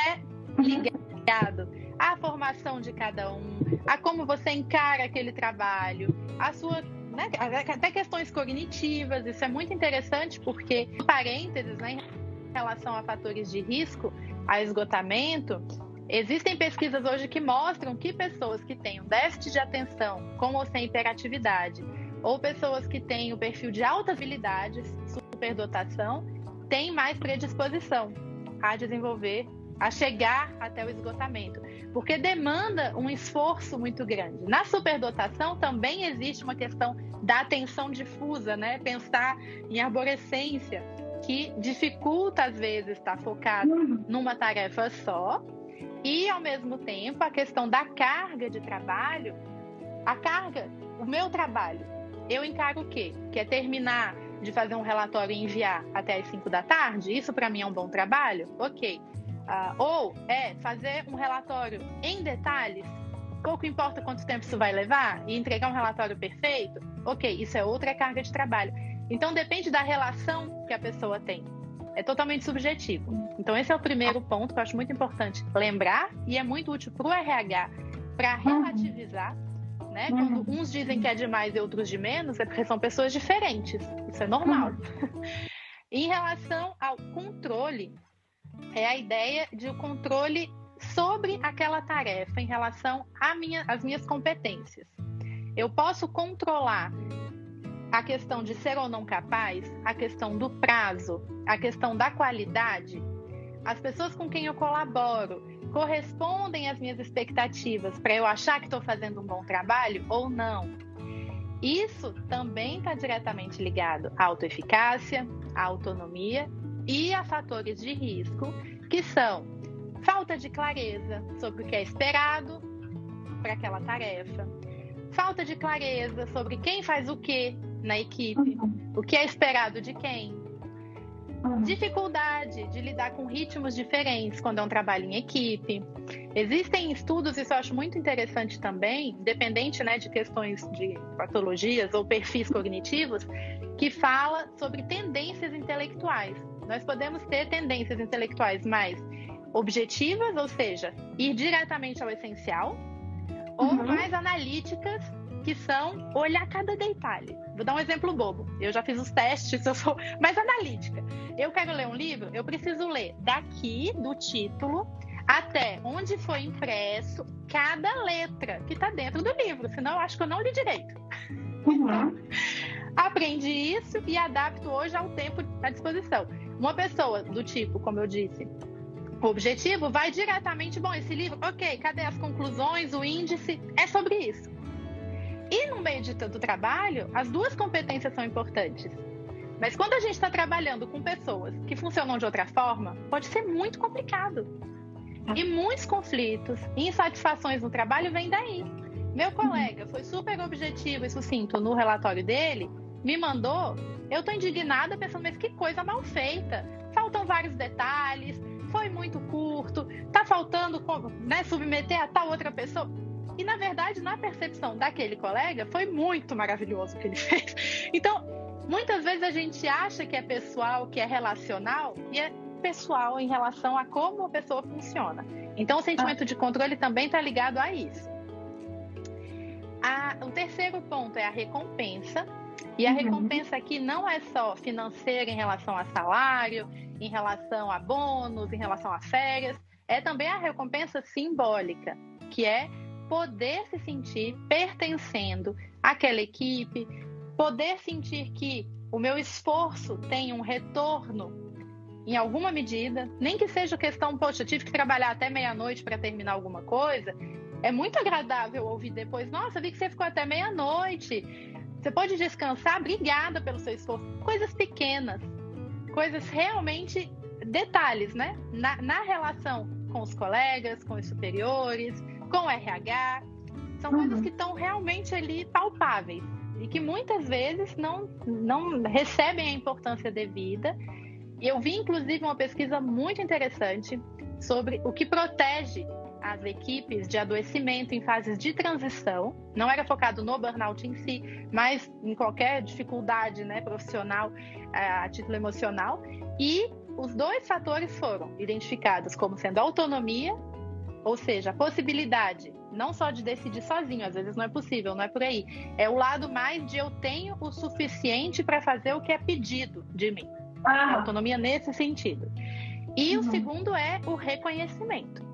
É ligado à formação de cada um, a como você encara aquele trabalho, a sua né, até questões cognitivas, isso é muito interessante porque, parênteses, né, em relação a fatores de risco, a esgotamento, existem pesquisas hoje que mostram que pessoas que têm um déficit de atenção com ou sem hiperatividade ou pessoas que têm o perfil de altas habilidades, superdotação, têm mais predisposição a desenvolver, a chegar até o esgotamento, porque demanda um esforço muito grande. Na superdotação também existe uma questão da atenção difusa, né? Pensar em arborescência, que dificulta às vezes estar focado uhum. numa tarefa só, e ao mesmo tempo a questão da carga de trabalho, a carga, o meu trabalho eu encaro o quê? Que é terminar de fazer um relatório e enviar até as 5 da tarde? Isso para mim é um bom trabalho? Ok. Uh, ou é fazer um relatório em detalhes? Pouco importa quanto tempo isso vai levar e entregar um relatório perfeito? Ok, isso é outra carga de trabalho. Então depende da relação que a pessoa tem. É totalmente subjetivo. Então esse é o primeiro ponto que eu acho muito importante lembrar e é muito útil para o RH para relativizar né? Quando uhum. uns dizem que é demais e outros de menos, é porque são pessoas diferentes. Isso é normal. Uhum. em relação ao controle, é a ideia de o controle sobre aquela tarefa em relação às minha, minhas competências. Eu posso controlar a questão de ser ou não capaz, a questão do prazo, a questão da qualidade, as pessoas com quem eu colaboro, correspondem às minhas expectativas para eu achar que estou fazendo um bom trabalho ou não. Isso também está diretamente ligado à autoeficácia, à autonomia e a fatores de risco, que são falta de clareza sobre o que é esperado para aquela tarefa, falta de clareza sobre quem faz o que na equipe, o que é esperado de quem, Uhum. Dificuldade de lidar com ritmos diferentes quando é um trabalho em equipe. Existem estudos, isso eu acho muito interessante também, independente né, de questões de patologias ou perfis cognitivos, que fala sobre tendências intelectuais. Nós podemos ter tendências intelectuais mais objetivas, ou seja, ir diretamente ao essencial, ou uhum. mais analíticas, que são olhar cada detalhe. Vou dar um exemplo bobo. Eu já fiz os testes, eu sou mais analítica. Eu quero ler um livro, eu preciso ler daqui do título até onde foi impresso cada letra que está dentro do livro, senão eu acho que eu não li direito. Uhum. Aprendi isso e adapto hoje ao tempo à disposição. Uma pessoa do tipo, como eu disse, o objetivo vai diretamente, bom, esse livro, ok, cadê as conclusões, o índice? É sobre isso. E no meio de tanto trabalho, as duas competências são importantes. Mas quando a gente está trabalhando com pessoas que funcionam de outra forma, pode ser muito complicado. E muitos conflitos e insatisfações no trabalho vêm daí. Meu colega foi super objetivo e sucinto no relatório dele, me mandou, eu tô indignada pensando, mas que coisa mal feita. Faltam vários detalhes, foi muito curto, tá faltando né, submeter a tal outra pessoa. E na verdade, na percepção daquele colega, foi muito maravilhoso o que ele fez. Então, muitas vezes a gente acha que é pessoal, que é relacional, e é pessoal em relação a como a pessoa funciona. Então, o sentimento de controle também está ligado a isso. A, o terceiro ponto é a recompensa. E a uhum. recompensa aqui não é só financeira em relação a salário, em relação a bônus, em relação a férias, é também a recompensa simbólica, que é poder se sentir pertencendo àquela equipe, poder sentir que o meu esforço tem um retorno em alguma medida, nem que seja questão, poxa, eu tive que trabalhar até meia-noite para terminar alguma coisa, é muito agradável ouvir depois, nossa, vi que você ficou até meia-noite. Você pode descansar, obrigada pelo seu esforço. Coisas pequenas, coisas realmente detalhes, né? Na, na relação com os colegas, com os superiores, com o RH. São uhum. coisas que estão realmente ali palpáveis e que muitas vezes não, não recebem a importância devida eu vi, inclusive, uma pesquisa muito interessante sobre o que protege as equipes de adoecimento em fases de transição. Não era focado no burnout em si, mas em qualquer dificuldade né, profissional a título emocional. E os dois fatores foram identificados como sendo autonomia, ou seja, a possibilidade não só de decidir sozinho, às vezes não é possível, não é por aí. É o lado mais de eu tenho o suficiente para fazer o que é pedido de mim. Ah. Autonomia nesse sentido. E uhum. o segundo é o reconhecimento.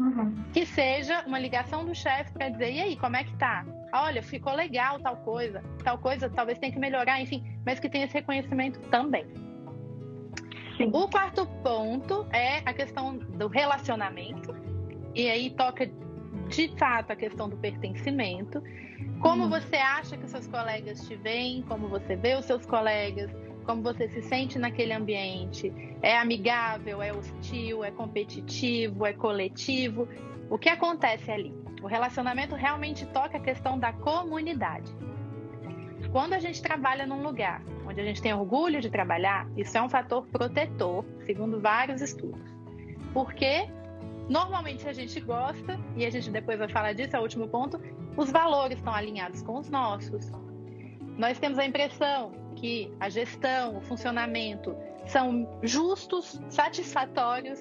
Uhum. Que seja uma ligação do chefe para dizer, e aí, como é que tá? Olha, ficou legal tal coisa, tal coisa talvez tenha que melhorar, enfim, mas que tenha esse reconhecimento também. Sim. O quarto ponto é a questão do relacionamento, e aí toca de fato a questão do pertencimento. Como uhum. você acha que seus colegas te veem, como você vê os seus colegas, como você se sente naquele ambiente. É amigável, é hostil, é competitivo, é coletivo. O que acontece ali? O relacionamento realmente toca a questão da comunidade. Quando a gente trabalha num lugar onde a gente tem orgulho de trabalhar, isso é um fator protetor, segundo vários estudos. Porque normalmente a gente gosta, e a gente depois vai falar disso, é o último ponto, os valores estão alinhados com os nossos. Nós temos a impressão que a gestão, o funcionamento são justos, satisfatórios.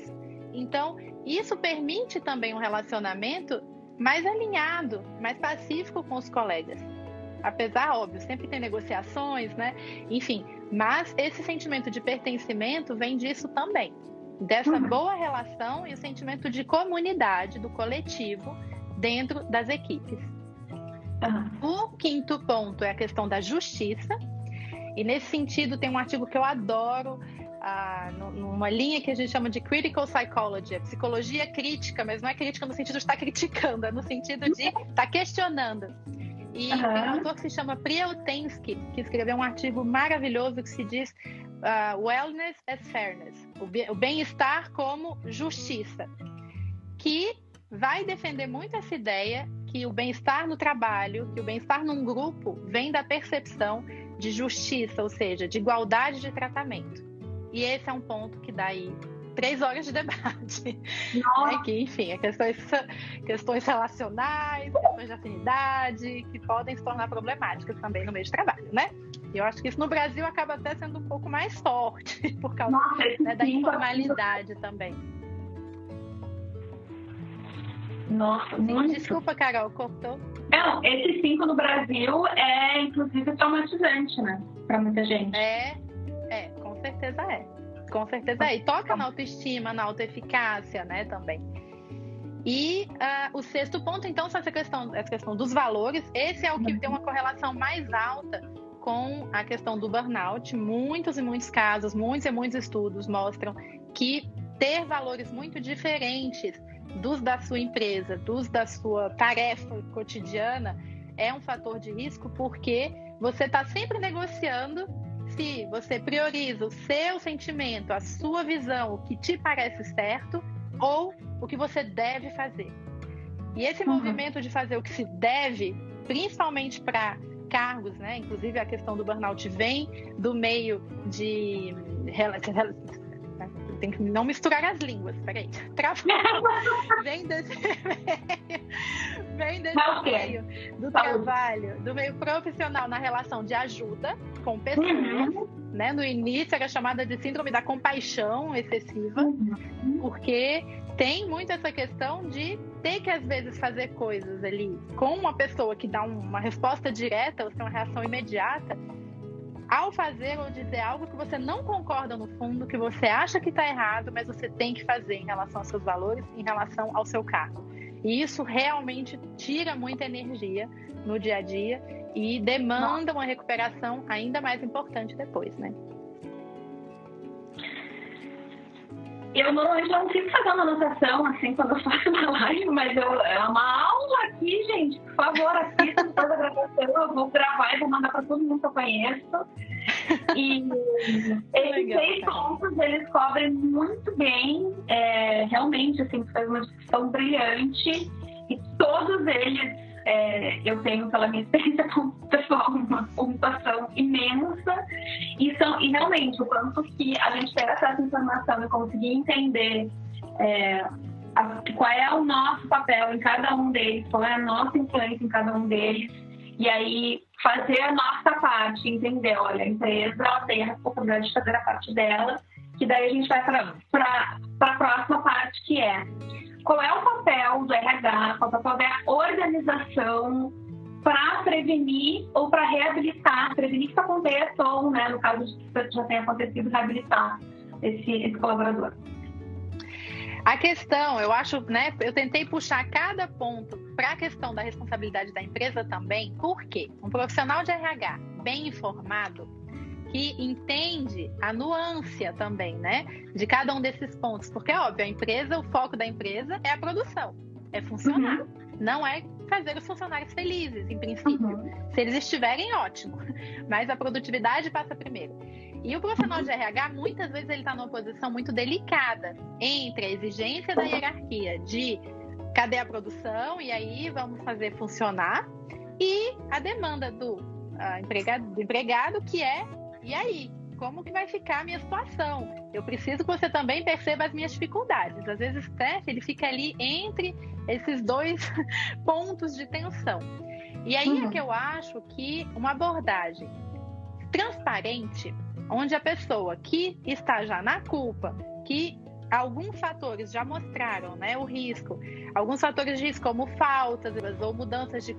Então, isso permite também um relacionamento mais alinhado, mais pacífico com os colegas. Apesar, óbvio, sempre tem negociações, né? Enfim, mas esse sentimento de pertencimento vem disso também. Dessa uhum. boa relação e o sentimento de comunidade, do coletivo, dentro das equipes. O quinto ponto é a questão da justiça, e nesse sentido, tem um artigo que eu adoro, ah, numa linha que a gente chama de critical psychology, é psicologia crítica, mas não é crítica no sentido de estar criticando, é no sentido de estar questionando. E uhum. tem um autor que se chama Prieltensky, que escreveu um artigo maravilhoso que se diz uh, Wellness as Fairness, o bem-estar como justiça, que vai defender muito essa ideia que o bem-estar no trabalho, que o bem-estar num grupo vem da percepção de justiça, ou seja, de igualdade de tratamento. E esse é um ponto que dá aí três horas de debate. Né? Que, enfim, é questões, questões relacionais, questões de afinidade, que podem se tornar problemáticas também no meio de trabalho, né? E eu acho que isso no Brasil acaba até sendo um pouco mais forte, por causa Nossa, né, da informalidade também. Nossa, muito. Desculpa, Carol, cortou. Não, esse 5 no Brasil é, inclusive, traumatizante, né? Para muita gente. É, é, com certeza é. Com certeza é. E toca na autoestima, na autoeficácia, né, também. E uh, o sexto ponto, então, essa questão, essa questão dos valores. Esse é o que tem uma correlação mais alta com a questão do burnout. Muitos e muitos casos, muitos e muitos estudos mostram que ter valores muito diferentes dos da sua empresa, dos da sua tarefa cotidiana, é um fator de risco porque você está sempre negociando se você prioriza o seu sentimento, a sua visão, o que te parece certo ou o que você deve fazer. E esse uhum. movimento de fazer o que se deve, principalmente para cargos, né? Inclusive a questão do burnout vem do meio de tem que não misturar as línguas, peraí. vem desse meio, vem desse meio do trabalho, do meio profissional na relação de ajuda com pessoas, uhum. né? No início era chamada de síndrome da compaixão excessiva, uhum. porque tem muito essa questão de ter que às vezes fazer coisas ali com uma pessoa que dá uma resposta direta ou uma reação imediata ao fazer ou dizer algo que você não concorda no fundo, que você acha que está errado, mas você tem que fazer em relação aos seus valores, em relação ao seu cargo. E isso realmente tira muita energia no dia a dia e demanda uma recuperação ainda mais importante depois, né? Eu normalmente não fico fazendo anotação assim quando eu faço uma live, mas eu, é uma aula aqui, gente. Por favor, assista depois da gravação. Eu vou gravar e vou mandar para todo mundo que eu conheço. E esses seis pontos eles cobrem muito bem. É, realmente, assim, faz uma discussão brilhante. E todos eles é, eu tenho, pela minha experiência pessoal, uma pontuação imensa. E, são, e realmente, o quanto que a gente ter acesso à informação e conseguir entender é, a, qual é o nosso papel em cada um deles, qual é a nossa influência em cada um deles, e aí fazer a nossa parte, entender, olha, a empresa ela tem a responsabilidade de fazer a parte dela, que daí a gente vai para a próxima parte, que é qual é o papel do RH, qual é o papel da organização para prevenir ou para reabilitar, prevenir que isso aconteça ou, né, no caso de já tenha acontecido, reabilitar esse, esse colaborador. A questão, eu acho, né, eu tentei puxar cada ponto para a questão da responsabilidade da empresa também, porque um profissional de RH bem informado, que entende a nuance também, né, de cada um desses pontos, porque é óbvio, a empresa, o foco da empresa é a produção, é funcionar, uhum. não é fazer os funcionários felizes, em princípio. Uhum. Se eles estiverem, ótimo, mas a produtividade passa primeiro. E o profissional de RH, muitas vezes, ele está numa posição muito delicada entre a exigência da hierarquia de cadê a produção e aí vamos fazer funcionar e a demanda do, uh, empregado, do empregado, que é e aí? Como que vai ficar a minha situação? Eu preciso que você também perceba as minhas dificuldades. Às vezes o staff, ele fica ali entre esses dois pontos de tensão. E aí uhum. é que eu acho que uma abordagem transparente, onde a pessoa que está já na culpa, que alguns fatores já mostraram né, o risco, alguns fatores de risco, como faltas ou mudanças de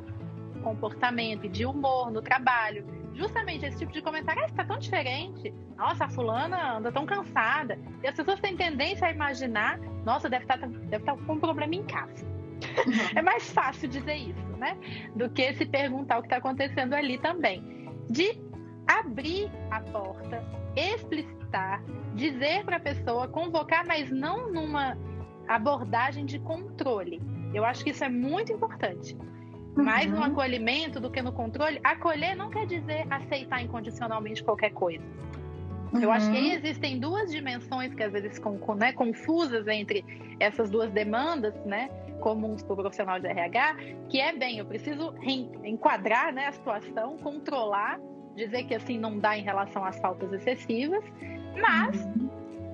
comportamento e de humor no trabalho, justamente esse tipo de comentário, ah, está tão diferente, nossa, a fulana anda tão cansada. E as pessoas têm tendência a imaginar, nossa, deve estar, tá, deve estar tá com um problema em casa. Uhum. É mais fácil dizer isso, né? Do que se perguntar o que está acontecendo ali também. De abrir a porta, explicitar, dizer para a pessoa, convocar, mas não numa abordagem de controle. Eu acho que isso é muito importante mais no uhum. acolhimento do que no controle. Acolher não quer dizer aceitar incondicionalmente qualquer coisa. Uhum. Eu acho que aí uhum. existem duas dimensões que às vezes ficam né, confusas entre essas duas demandas, né, comuns para o profissional de RH, que é bem, eu preciso enquadrar né, a situação, controlar, dizer que assim não dá em relação às faltas excessivas, mas uhum.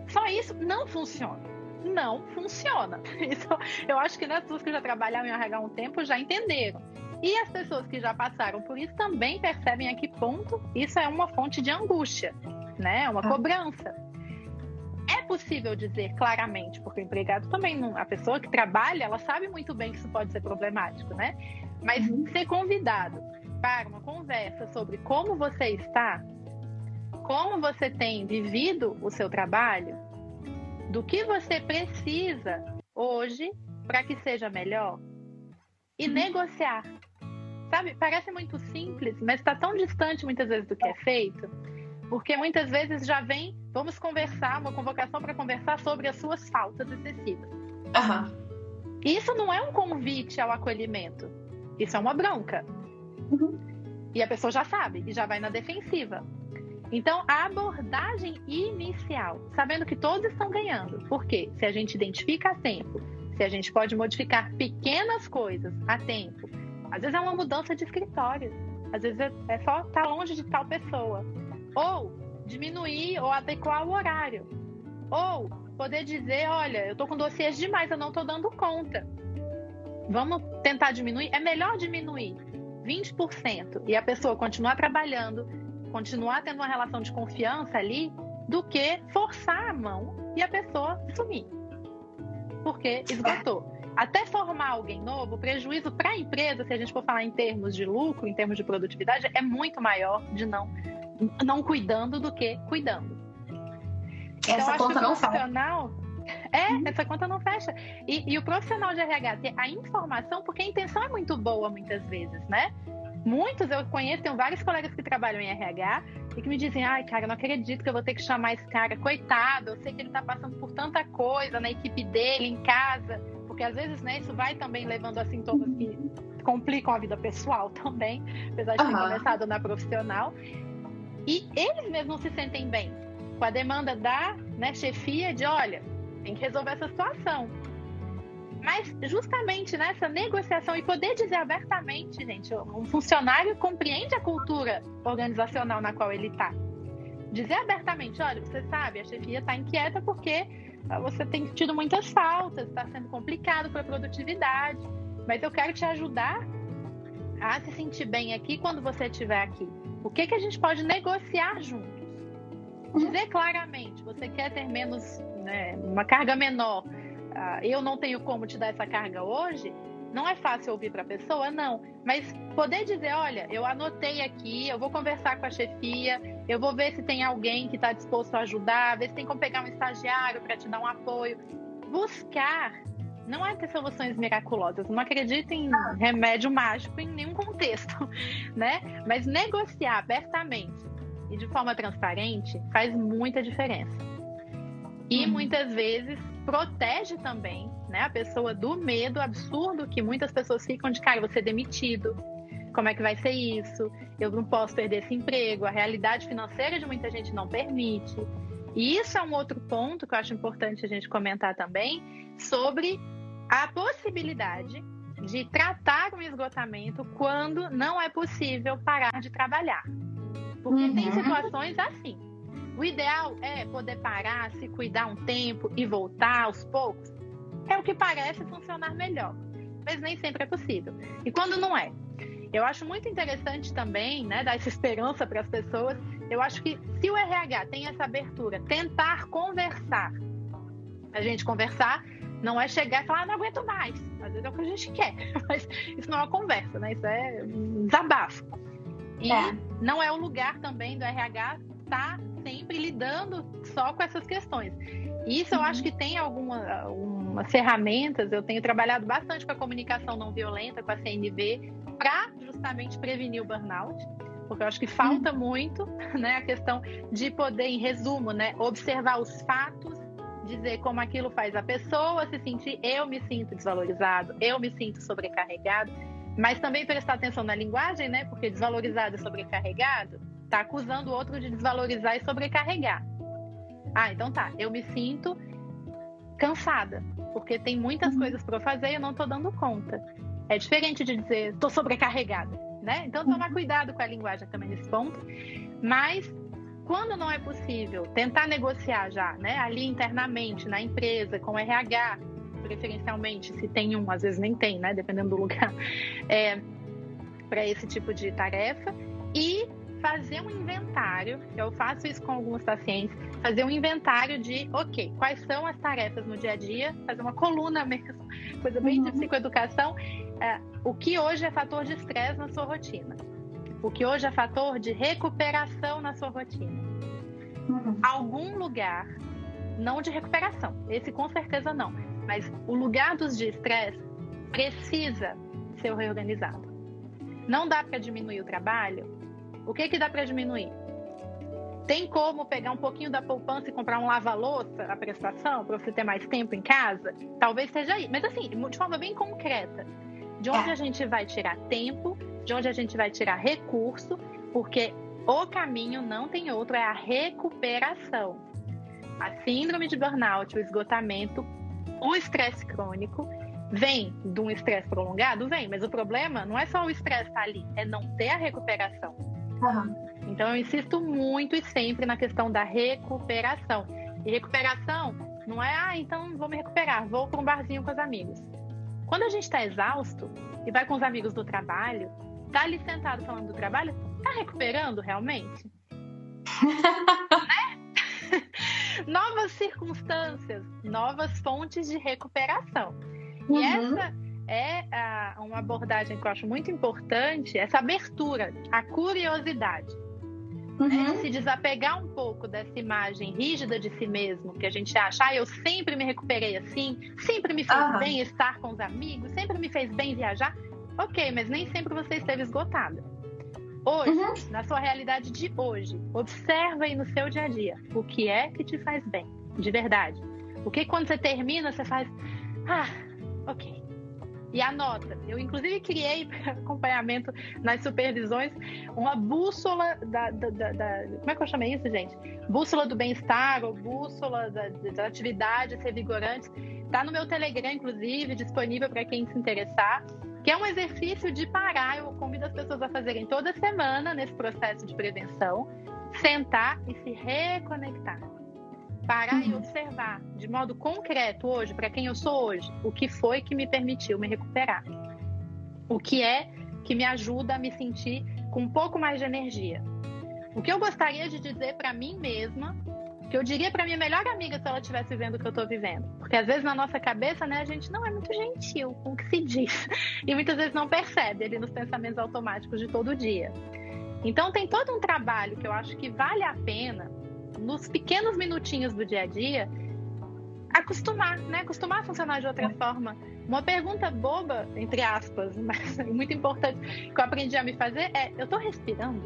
só isso não funciona não funciona. Isso, eu acho que né, as pessoas que já trabalharam em RH um tempo já entenderam. E as pessoas que já passaram por isso também percebem a que ponto isso é uma fonte de angústia, né? Uma ah. cobrança. É possível dizer claramente, porque o empregado também não, a pessoa que trabalha, ela sabe muito bem que isso pode ser problemático, né? Mas uhum. ser convidado para uma conversa sobre como você está, como você tem vivido o seu trabalho, do que você precisa hoje para que seja melhor e uhum. negociar. Sabe, parece muito simples, mas está tão distante muitas vezes do que é feito, porque muitas vezes já vem, vamos conversar, uma convocação para conversar sobre as suas faltas excessivas. Uhum. Isso não é um convite ao acolhimento, isso é uma bronca. Uhum. E a pessoa já sabe e já vai na defensiva. Então, a abordagem inicial, sabendo que todos estão ganhando, porque se a gente identifica a tempo, se a gente pode modificar pequenas coisas a tempo, às vezes é uma mudança de escritório, às vezes é, é só estar tá longe de tal pessoa, ou diminuir ou adequar o horário, ou poder dizer, olha, eu estou com dossiês demais, eu não estou dando conta. Vamos tentar diminuir? É melhor diminuir 20% e a pessoa continuar trabalhando, continuar tendo uma relação de confiança ali, do que forçar a mão e a pessoa sumir. Porque esgotou. Até formar alguém novo, o prejuízo para a empresa, se a gente for falar em termos de lucro, em termos de produtividade, é muito maior de não, não cuidando do que cuidando. Então, essa então, conta não profissional. É, uhum. essa conta não fecha. E, e o profissional de RH ter a informação, porque a intenção é muito boa muitas vezes, né? Muitos eu conheço, tenho vários colegas que trabalham em RH e que me dizem: ai, cara, não acredito que eu vou ter que chamar esse cara, coitado, eu sei que ele tá passando por tanta coisa na equipe dele, em casa, porque às vezes, né, isso vai também levando a sintomas que complicam a vida pessoal também, apesar de ter começado na profissional. E eles mesmos não se sentem bem com a demanda da né, chefia de: olha, tem que resolver essa situação. Mas justamente nessa negociação e poder dizer abertamente, gente, um funcionário compreende a cultura organizacional na qual ele está. Dizer abertamente, olha, você sabe, a chefia está inquieta porque ah, você tem tido muitas faltas, está sendo complicado para a produtividade, mas eu quero te ajudar a se sentir bem aqui quando você estiver aqui. O que, que a gente pode negociar juntos? Dizer claramente, você quer ter menos, né, uma carga menor, ah, eu não tenho como te dar essa carga hoje, não é fácil ouvir para a pessoa, não. Mas poder dizer, olha, eu anotei aqui, eu vou conversar com a chefia, eu vou ver se tem alguém que está disposto a ajudar, ver se tem como pegar um estagiário para te dar um apoio. Buscar não é ter soluções miraculosas. Não acredito em remédio mágico em nenhum contexto, né? Mas negociar abertamente e de forma transparente faz muita diferença. E uhum. muitas vezes protege também né, a pessoa do medo absurdo que muitas pessoas ficam de cara, você demitido. Como é que vai ser isso? Eu não posso perder esse emprego. A realidade financeira de muita gente não permite. E isso é um outro ponto que eu acho importante a gente comentar também sobre a possibilidade de tratar o esgotamento quando não é possível parar de trabalhar. Porque uhum. tem situações assim. O ideal é poder parar, se cuidar um tempo e voltar aos poucos. É o que parece funcionar melhor, mas nem sempre é possível. E quando não é? Eu acho muito interessante também, né, dar essa esperança para as pessoas. Eu acho que se o RH tem essa abertura, tentar conversar, a gente conversar não é chegar e falar, ah, não aguento mais. Às vezes é o que a gente quer, mas isso não é uma conversa, né? Isso é um desabafo. E é. não é o lugar também do RH tá sempre lidando só com essas questões. Isso eu acho que tem alguma, algumas ferramentas, eu tenho trabalhado bastante com a comunicação não violenta, com a CNV, para justamente prevenir o burnout, porque eu acho que falta uhum. muito né, a questão de poder, em resumo, né, observar os fatos, dizer como aquilo faz a pessoa se sentir, eu me sinto desvalorizado, eu me sinto sobrecarregado, mas também prestar atenção na linguagem, né, porque desvalorizado e sobrecarregado Tá acusando o outro de desvalorizar e sobrecarregar. Ah, então tá. Eu me sinto cansada, porque tem muitas uhum. coisas para fazer e eu não tô dando conta. É diferente de dizer tô sobrecarregada, né? Então tomar uhum. cuidado com a linguagem também nesse ponto. Mas quando não é possível, tentar negociar já, né? Ali internamente na empresa com o RH, preferencialmente, se tem um, às vezes nem tem, né? Dependendo do lugar, é, para esse tipo de tarefa. E fazer um inventário, eu faço isso com alguns pacientes, fazer um inventário de, ok, quais são as tarefas no dia a dia, fazer uma coluna mesmo, coisa bem uhum. de psicoeducação, é, o que hoje é fator de estresse na sua rotina, o que hoje é fator de recuperação na sua rotina. Uhum. Algum lugar, não de recuperação, esse com certeza não, mas o lugar dos de estresse precisa ser reorganizado. Não dá para diminuir o trabalho? O que, que dá para diminuir? Tem como pegar um pouquinho da poupança e comprar um lava-louça a prestação para você ter mais tempo em casa? Talvez seja aí. Mas assim, de forma bem concreta. De onde é. a gente vai tirar tempo, de onde a gente vai tirar recurso, porque o caminho não tem outro, é a recuperação. A síndrome de burnout, o esgotamento, o estresse crônico, Vem de um estresse prolongado? Vem, mas o problema não é só o estresse estar tá ali, é não ter a recuperação. Uhum. Então eu insisto muito e sempre na questão da recuperação. E recuperação não é, ah, então vou me recuperar, vou para um barzinho com os amigos. Quando a gente está exausto e vai com os amigos do trabalho, tá ali sentado falando do trabalho, tá recuperando realmente? né? novas circunstâncias, novas fontes de recuperação. Uhum. E essa é a, uma abordagem que eu acho muito importante, essa abertura, a curiosidade. Uhum. Né? Se desapegar um pouco dessa imagem rígida de si mesmo, que a gente acha, ah, eu sempre me recuperei assim, sempre me fez uhum. bem estar com os amigos, sempre me fez bem viajar. Ok, mas nem sempre você esteve esgotada. Hoje, uhum. na sua realidade de hoje, observa aí no seu dia a dia o que é que te faz bem, de verdade. O que quando você termina, você faz, ah, Ok. E anota. Eu, inclusive, criei acompanhamento nas supervisões uma bússola da, da, da, da, Como é que eu chamei isso, gente? Bússola do bem-estar ou bússola da, da atividade ser vigorante. Está no meu Telegram, inclusive, disponível para quem se interessar. Que é um exercício de parar. Eu convido as pessoas a fazerem toda semana nesse processo de prevenção. Sentar e se reconectar parar uhum. e observar de modo concreto hoje, para quem eu sou hoje, o que foi que me permitiu me recuperar. O que é que me ajuda a me sentir com um pouco mais de energia. O que eu gostaria de dizer para mim mesma, que eu diria para minha melhor amiga se ela estivesse vivendo o que eu estou vivendo. Porque às vezes na nossa cabeça, né, a gente não é muito gentil com o que se diz. E muitas vezes não percebe ali nos pensamentos automáticos de todo dia. Então tem todo um trabalho que eu acho que vale a pena nos pequenos minutinhos do dia a dia, acostumar, né? Acostumar a funcionar de outra forma. Uma pergunta boba, entre aspas, mas muito importante, que eu aprendi a me fazer é: eu tô respirando?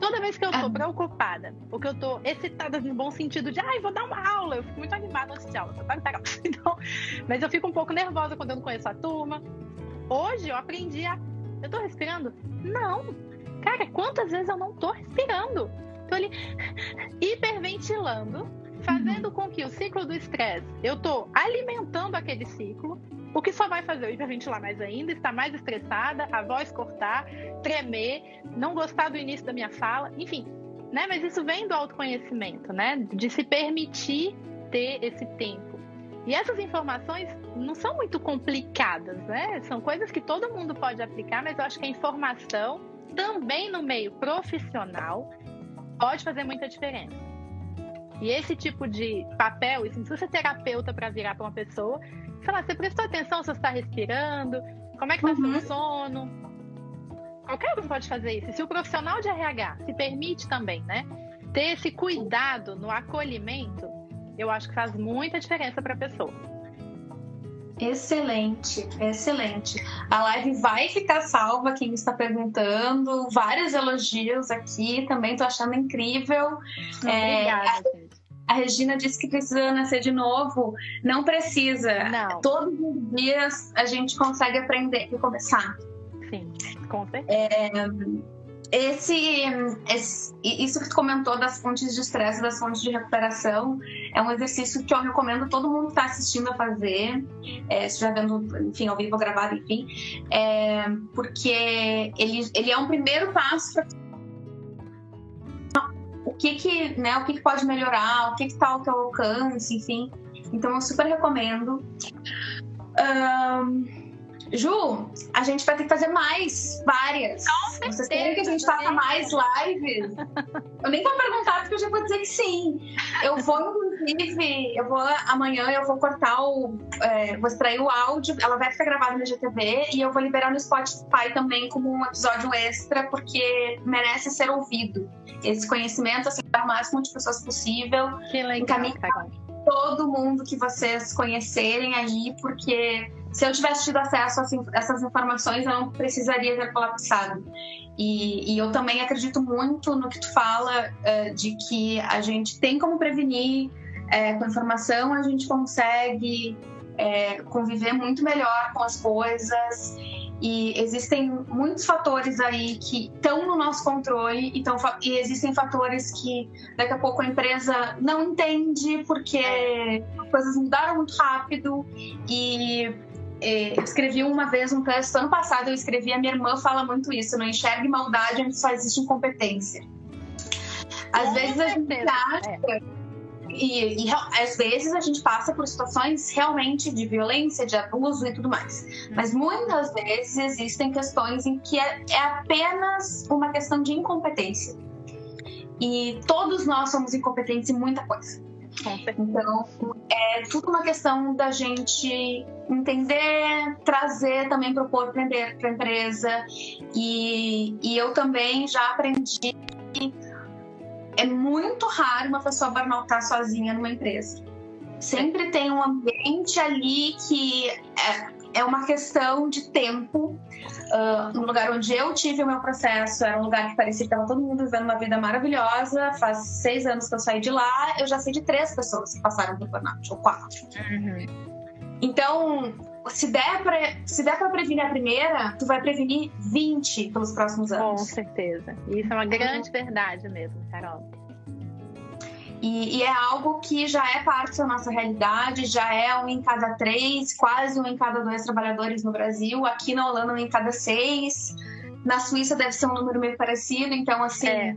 Toda vez que eu tô ah. preocupada, ou que eu tô excitada no bom sentido de, ai, vou dar uma aula, eu fico muito animada antes de aula, então, mas eu fico um pouco nervosa quando eu não conheço a turma. Hoje eu aprendi a, eu tô respirando? Não. Cara, quantas vezes eu não tô respirando? Tô ali hiperventilando, fazendo com que o ciclo do estresse, eu tô alimentando aquele ciclo, o que só vai fazer eu hiperventilar mais ainda, estar mais estressada, a voz cortar, tremer, não gostar do início da minha fala, enfim, né? Mas isso vem do autoconhecimento, né? De se permitir ter esse tempo. E essas informações não são muito complicadas, né? São coisas que todo mundo pode aplicar, mas eu acho que a informação também no meio profissional pode fazer muita diferença. E esse tipo de papel, se você é terapeuta para virar para uma pessoa, sei lá, você prestou atenção se você está respirando, como é que está uhum. seu sono. Qualquer um pode fazer isso. Se o profissional de RH se permite também, né, ter esse cuidado no acolhimento, eu acho que faz muita diferença para a pessoa. Excelente, excelente. A live vai ficar salva, quem está perguntando. Vários elogios aqui, também estou achando incrível. Obrigada, é, a, Regina disse que precisa nascer de novo. Não precisa. Não. Todos os dias a gente consegue aprender e começar. Sim, com. É, esse, esse, isso que tu comentou das fontes de estresse, das fontes de recuperação, é um exercício que eu recomendo todo mundo que está assistindo a fazer, é, já vendo, enfim, ao vivo gravado, enfim, é, porque ele, ele é um primeiro passo para que que, né, o que, que pode melhorar, o que está ao teu alcance, enfim. Então eu super recomendo. Um, Ju, a gente vai ter que fazer mais, várias. Com Vocês querem que a gente faça mais lives? Eu nem vou perguntar, porque eu já vou dizer que sim. Eu vou, inclusive, eu vou amanhã eu vou cortar o. É, vou extrair o áudio, ela vai ficar gravada no GTV e eu vou liberar no Spotify também como um episódio extra, porque merece ser ouvido. Esse conhecimento, assim, para o máximo de pessoas possível. Que legal. Todo mundo que vocês conhecerem aí, porque se eu tivesse tido acesso a essas informações, eu não precisaria ter colapsado. E, e eu também acredito muito no que tu fala uh, de que a gente tem como prevenir, é, com informação a gente consegue é, conviver muito melhor com as coisas. E existem muitos fatores aí que estão no nosso controle e, tão, e existem fatores que daqui a pouco a empresa não entende porque coisas mudaram muito rápido e é, eu escrevi uma vez um texto, ano passado eu escrevi, a minha irmã fala muito isso, não enxergue maldade onde só existe incompetência. Às vezes a gente acha, é. e, e, às vezes a gente passa por situações realmente de violência, de abuso e tudo mais. Hum. Mas muitas vezes existem questões em que é, é apenas uma questão de incompetência. E todos nós somos incompetentes em muita coisa. Então, é tudo uma questão da gente entender, trazer também propor para a empresa. E, e eu também já aprendi que é muito raro uma pessoa burnoutar sozinha numa empresa. Sempre tem um ambiente ali que é, é uma questão de tempo. Uh, no lugar onde eu tive o meu processo, era um lugar que parecia que estava todo mundo vivendo uma vida maravilhosa. Faz seis anos que eu saí de lá, eu já sei de três pessoas que passaram por burnout, ou quatro. Uhum. Então, se der para prevenir a primeira, tu vai prevenir 20 pelos próximos anos. Com certeza. Isso é uma grande verdade mesmo, Carol. E, e, é algo que já é parte da nossa realidade, já é um em cada três, quase um em cada dois trabalhadores no Brasil. Aqui na Holanda, um em cada seis. Na Suíça deve ser um número meio parecido. Então, assim, é.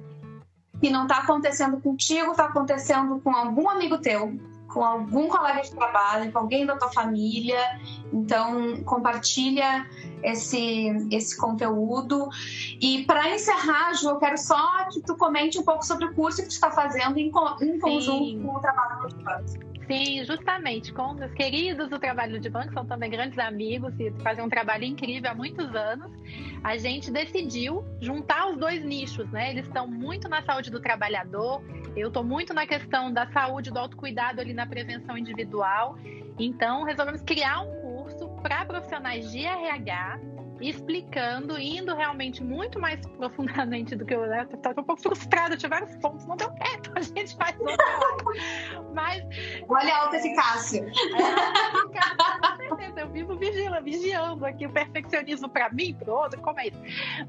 que não está acontecendo contigo, está acontecendo com algum amigo teu, com algum colega de trabalho, com alguém da tua família. Então, compartilha esse, esse conteúdo. E para encerrar, Ju, eu quero só que tu comente um pouco sobre o curso que tu está fazendo em, em conjunto com o trabalho do banco. Sim, justamente com os queridos do trabalho de banco, são também grandes amigos e fazem um trabalho incrível há muitos anos. A gente decidiu juntar os dois nichos, né? Eles estão muito na saúde do trabalhador, eu estou muito na questão da saúde, do autocuidado ali na prevenção individual. Então, resolvemos criar um para profissionais de RH explicando, indo realmente muito mais profundamente do que eu né? Tô, um pouco frustrada, tinha vários pontos, não deu certo, a gente faz outro Mas. Olha a alta eficácia. É, com certeza, eu vivo vigila, vigiando aqui o perfeccionismo para mim, para o outro, como é isso.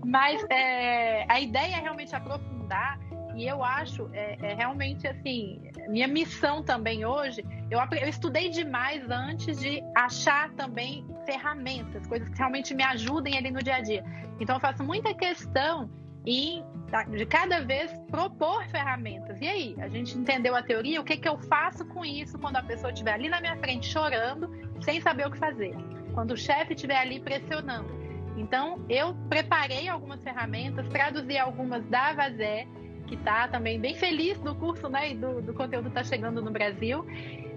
Mas é, a ideia é realmente aprofundar e eu acho, é, é, realmente assim, minha missão também hoje, eu, eu estudei demais antes de achar também ferramentas, coisas que realmente me ajudem ali no dia a dia. Então eu faço muita questão em tá, de cada vez propor ferramentas. E aí, a gente entendeu a teoria, o que, que eu faço com isso quando a pessoa estiver ali na minha frente chorando, sem saber o que fazer? Quando o chefe estiver ali pressionando. Então, eu preparei algumas ferramentas, traduzi algumas da Vazé, que está também bem feliz do curso né, e do, do conteúdo está chegando no Brasil,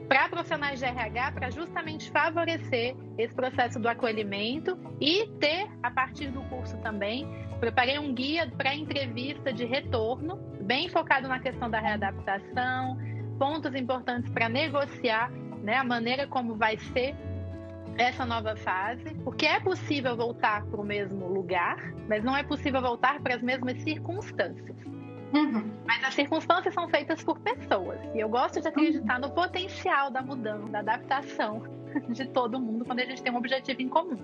para profissionais de RH, para justamente favorecer esse processo do acolhimento e ter, a partir do curso também, preparei um guia para entrevista de retorno, bem focado na questão da readaptação, pontos importantes para negociar né, a maneira como vai ser essa nova fase, porque é possível voltar para o mesmo lugar, mas não é possível voltar para as mesmas circunstâncias. Uhum. Mas as circunstâncias são feitas por pessoas. E eu gosto de acreditar no potencial da mudança, da adaptação de todo mundo quando a gente tem um objetivo em comum.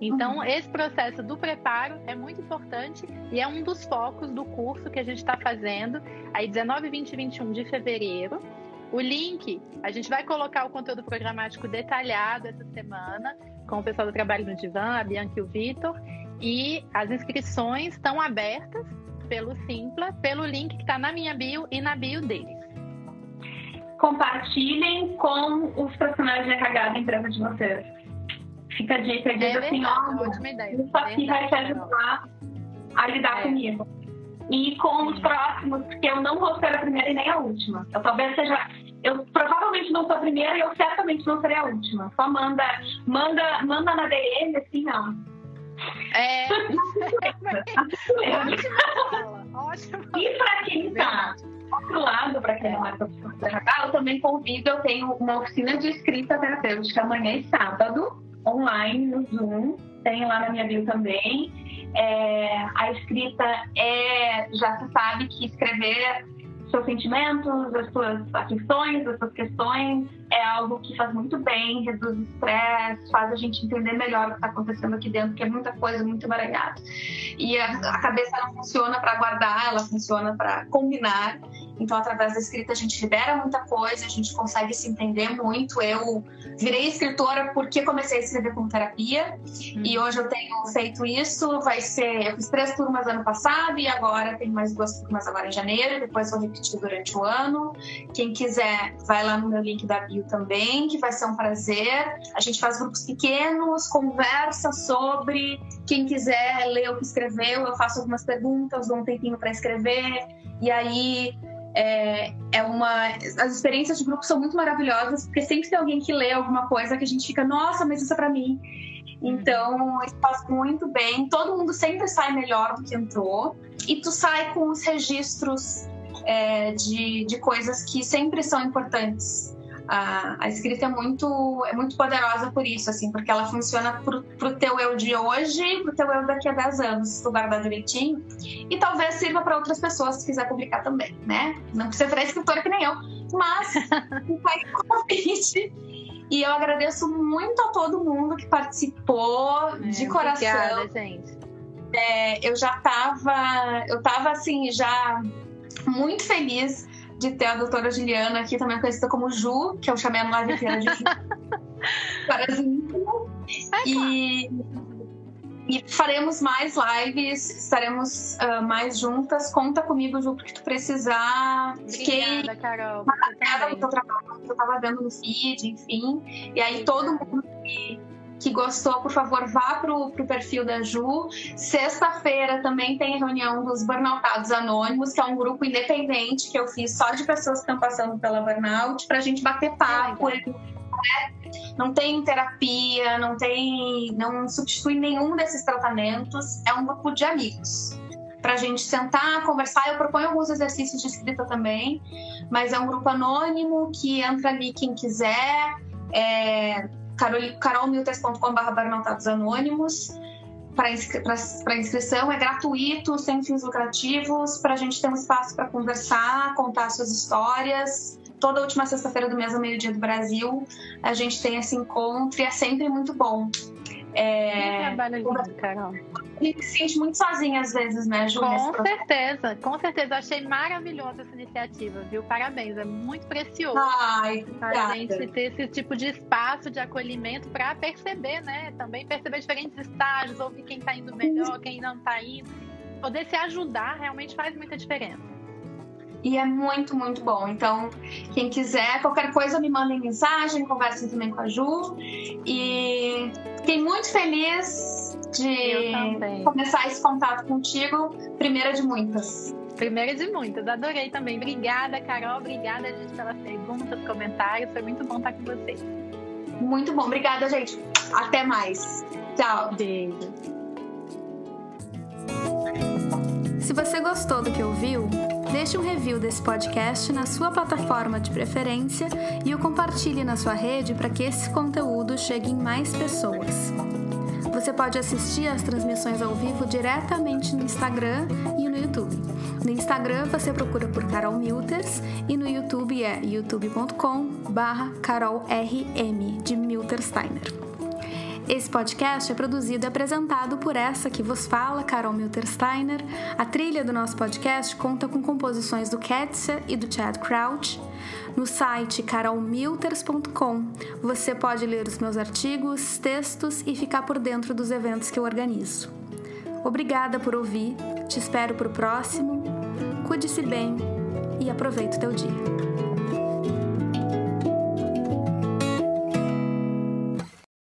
Então, uhum. esse processo do preparo é muito importante e é um dos focos do curso que a gente está fazendo aí 19, 20 e 21 de fevereiro. O link, a gente vai colocar o conteúdo programático detalhado essa semana com o pessoal do Trabalho no Divã, a Bianca e o Vitor. E as inscrições estão abertas pelo Simpla, pelo link que está na minha bio e na bio deles. Compartilhem com os profissionais de RH da empresa de vocês. Fica a dica, diz É assim, ó, isso aqui vai te ajudar a lidar É. comigo. E com os próximos, porque eu não vou ser a primeira e nem a última. Eu talvez seja. Eu provavelmente não sou a primeira e eu certamente não serei a última. Só manda, manda, manda na DM, assim, não. É, ótima fala, ótima. E pra quem tá do outro lado, pra quem não é profissional de RH, eu também convido, eu tenho uma oficina de escrita terapêutica amanhã e sábado, online no Zoom, tem lá na minha bio também. É, a escrita é, já se sabe que escrever seus sentimentos, as suas aflições, as suas questões, é algo que faz muito bem, reduz o estresse, faz a gente entender melhor o que está acontecendo aqui dentro, que é muita coisa, muito emaranhada. E a, a cabeça não funciona para guardar, ela funciona para combinar. Então, através da escrita, a gente libera muita coisa, a gente consegue se entender muito. Eu virei escritora porque comecei a escrever com terapia e hoje eu tenho feito isso. Vai ser, eu fiz três turmas ano passado e agora tem mais duas turmas agora em janeiro. Depois vou repetir durante o ano. Quem quiser, vai lá no meu link da bio também, que vai ser um prazer. A gente faz grupos pequenos, conversa sobre. Quem quiser ler o que escreveu, eu faço algumas perguntas, dou um tempinho para escrever. E aí é, é uma. As experiências de grupo são muito maravilhosas, porque sempre tem alguém que lê alguma coisa que a gente fica, nossa, mas isso é para mim. Então, isso faz muito bem. Todo mundo sempre sai melhor do que entrou. E tu sai com os registros é, de, de coisas que sempre são importantes. A, a escrita é muito, é muito poderosa por isso, assim, porque ela funciona pro, pro teu eu de hoje e pro teu eu daqui a 10 anos, se tu guardar direitinho. E talvez sirva para outras pessoas se quiser publicar também, né? Não precisa virar escritora que nem eu, mas o convite. E eu agradeço muito a todo mundo que participou de É, coração. Obrigada, gente. É, eu já tava, eu tava assim, já muito feliz de ter a doutora Juliana aqui, também conhecida como Ju, que eu chamei a live inteira de Ju. Parazinho. E, e faremos mais lives, estaremos ah, mais juntas. Conta comigo, Ju, porque tu precisar. Fiquei Obrigada, Carol. Maravilhada com o também. teu trabalho, que eu tava vendo no feed, enfim. E aí todo mundo que, que gostou, por favor, vá pro, pro perfil da Ju. Sexta-feira também tem a reunião dos Burnoutados Anônimos, que é um grupo independente que eu fiz só de pessoas que estão passando pela burnout, pra gente bater papo. né? Não tem terapia, não tem. não substitui nenhum desses tratamentos. É um grupo de amigos para a gente sentar, conversar. Eu proponho alguns exercícios de escrita também, mas é um grupo anônimo que entra ali quem quiser. É carolmiltes.com.br Anônimos. Para inscri inscrição é gratuito, sem fins lucrativos, para a gente ter um espaço para conversar, contar suas histórias. Toda última sexta-feira do mês, ao meio-dia do Brasil, a gente tem esse encontro e é sempre muito bom. É, trabalho lindo, Carol. A gente se sente muito sozinha às vezes, né, Ju? Com certeza, com certeza. Eu achei maravilhosa essa iniciativa, viu? Parabéns, é muito precioso. Ai, A gente ter esse tipo de espaço de acolhimento para perceber, né? Também perceber diferentes estágios, ouvir quem está indo melhor, quem não está indo. Poder se ajudar realmente faz muita diferença. E é muito, muito bom. Então, quem quiser, qualquer coisa, me mandem mensagem, conversem também com a Ju. E fiquei muito feliz de começar esse contato contigo, primeira de muitas. Primeira de muitas, adorei também. Obrigada, Carol. Obrigada, gente, pelas perguntas, comentários. Foi muito bom estar com vocês. Muito bom. Obrigada, gente. Até mais. Tchau. Beijo. Se você gostou do que ouviu, deixe um review desse podcast na sua plataforma de preferência e o compartilhe na sua rede para que esse conteúdo chegue em mais pessoas. Você pode assistir às transmissões ao vivo diretamente no Instagram e no YouTube. No Instagram você procura por Carol Milters e no YouTube é youtube.com barra carolrm de Miltersteiner. Esse podcast é produzido e apresentado por essa que vos fala, Carol Miltersteiner. A trilha do nosso podcast conta com composições do Ketsia e do Chad Crouch. No site carolmilters.com você pode ler os meus artigos, textos e ficar por dentro dos eventos que eu organizo. Obrigada por ouvir, te espero para o próximo. Cuide-se bem e aproveite o teu dia.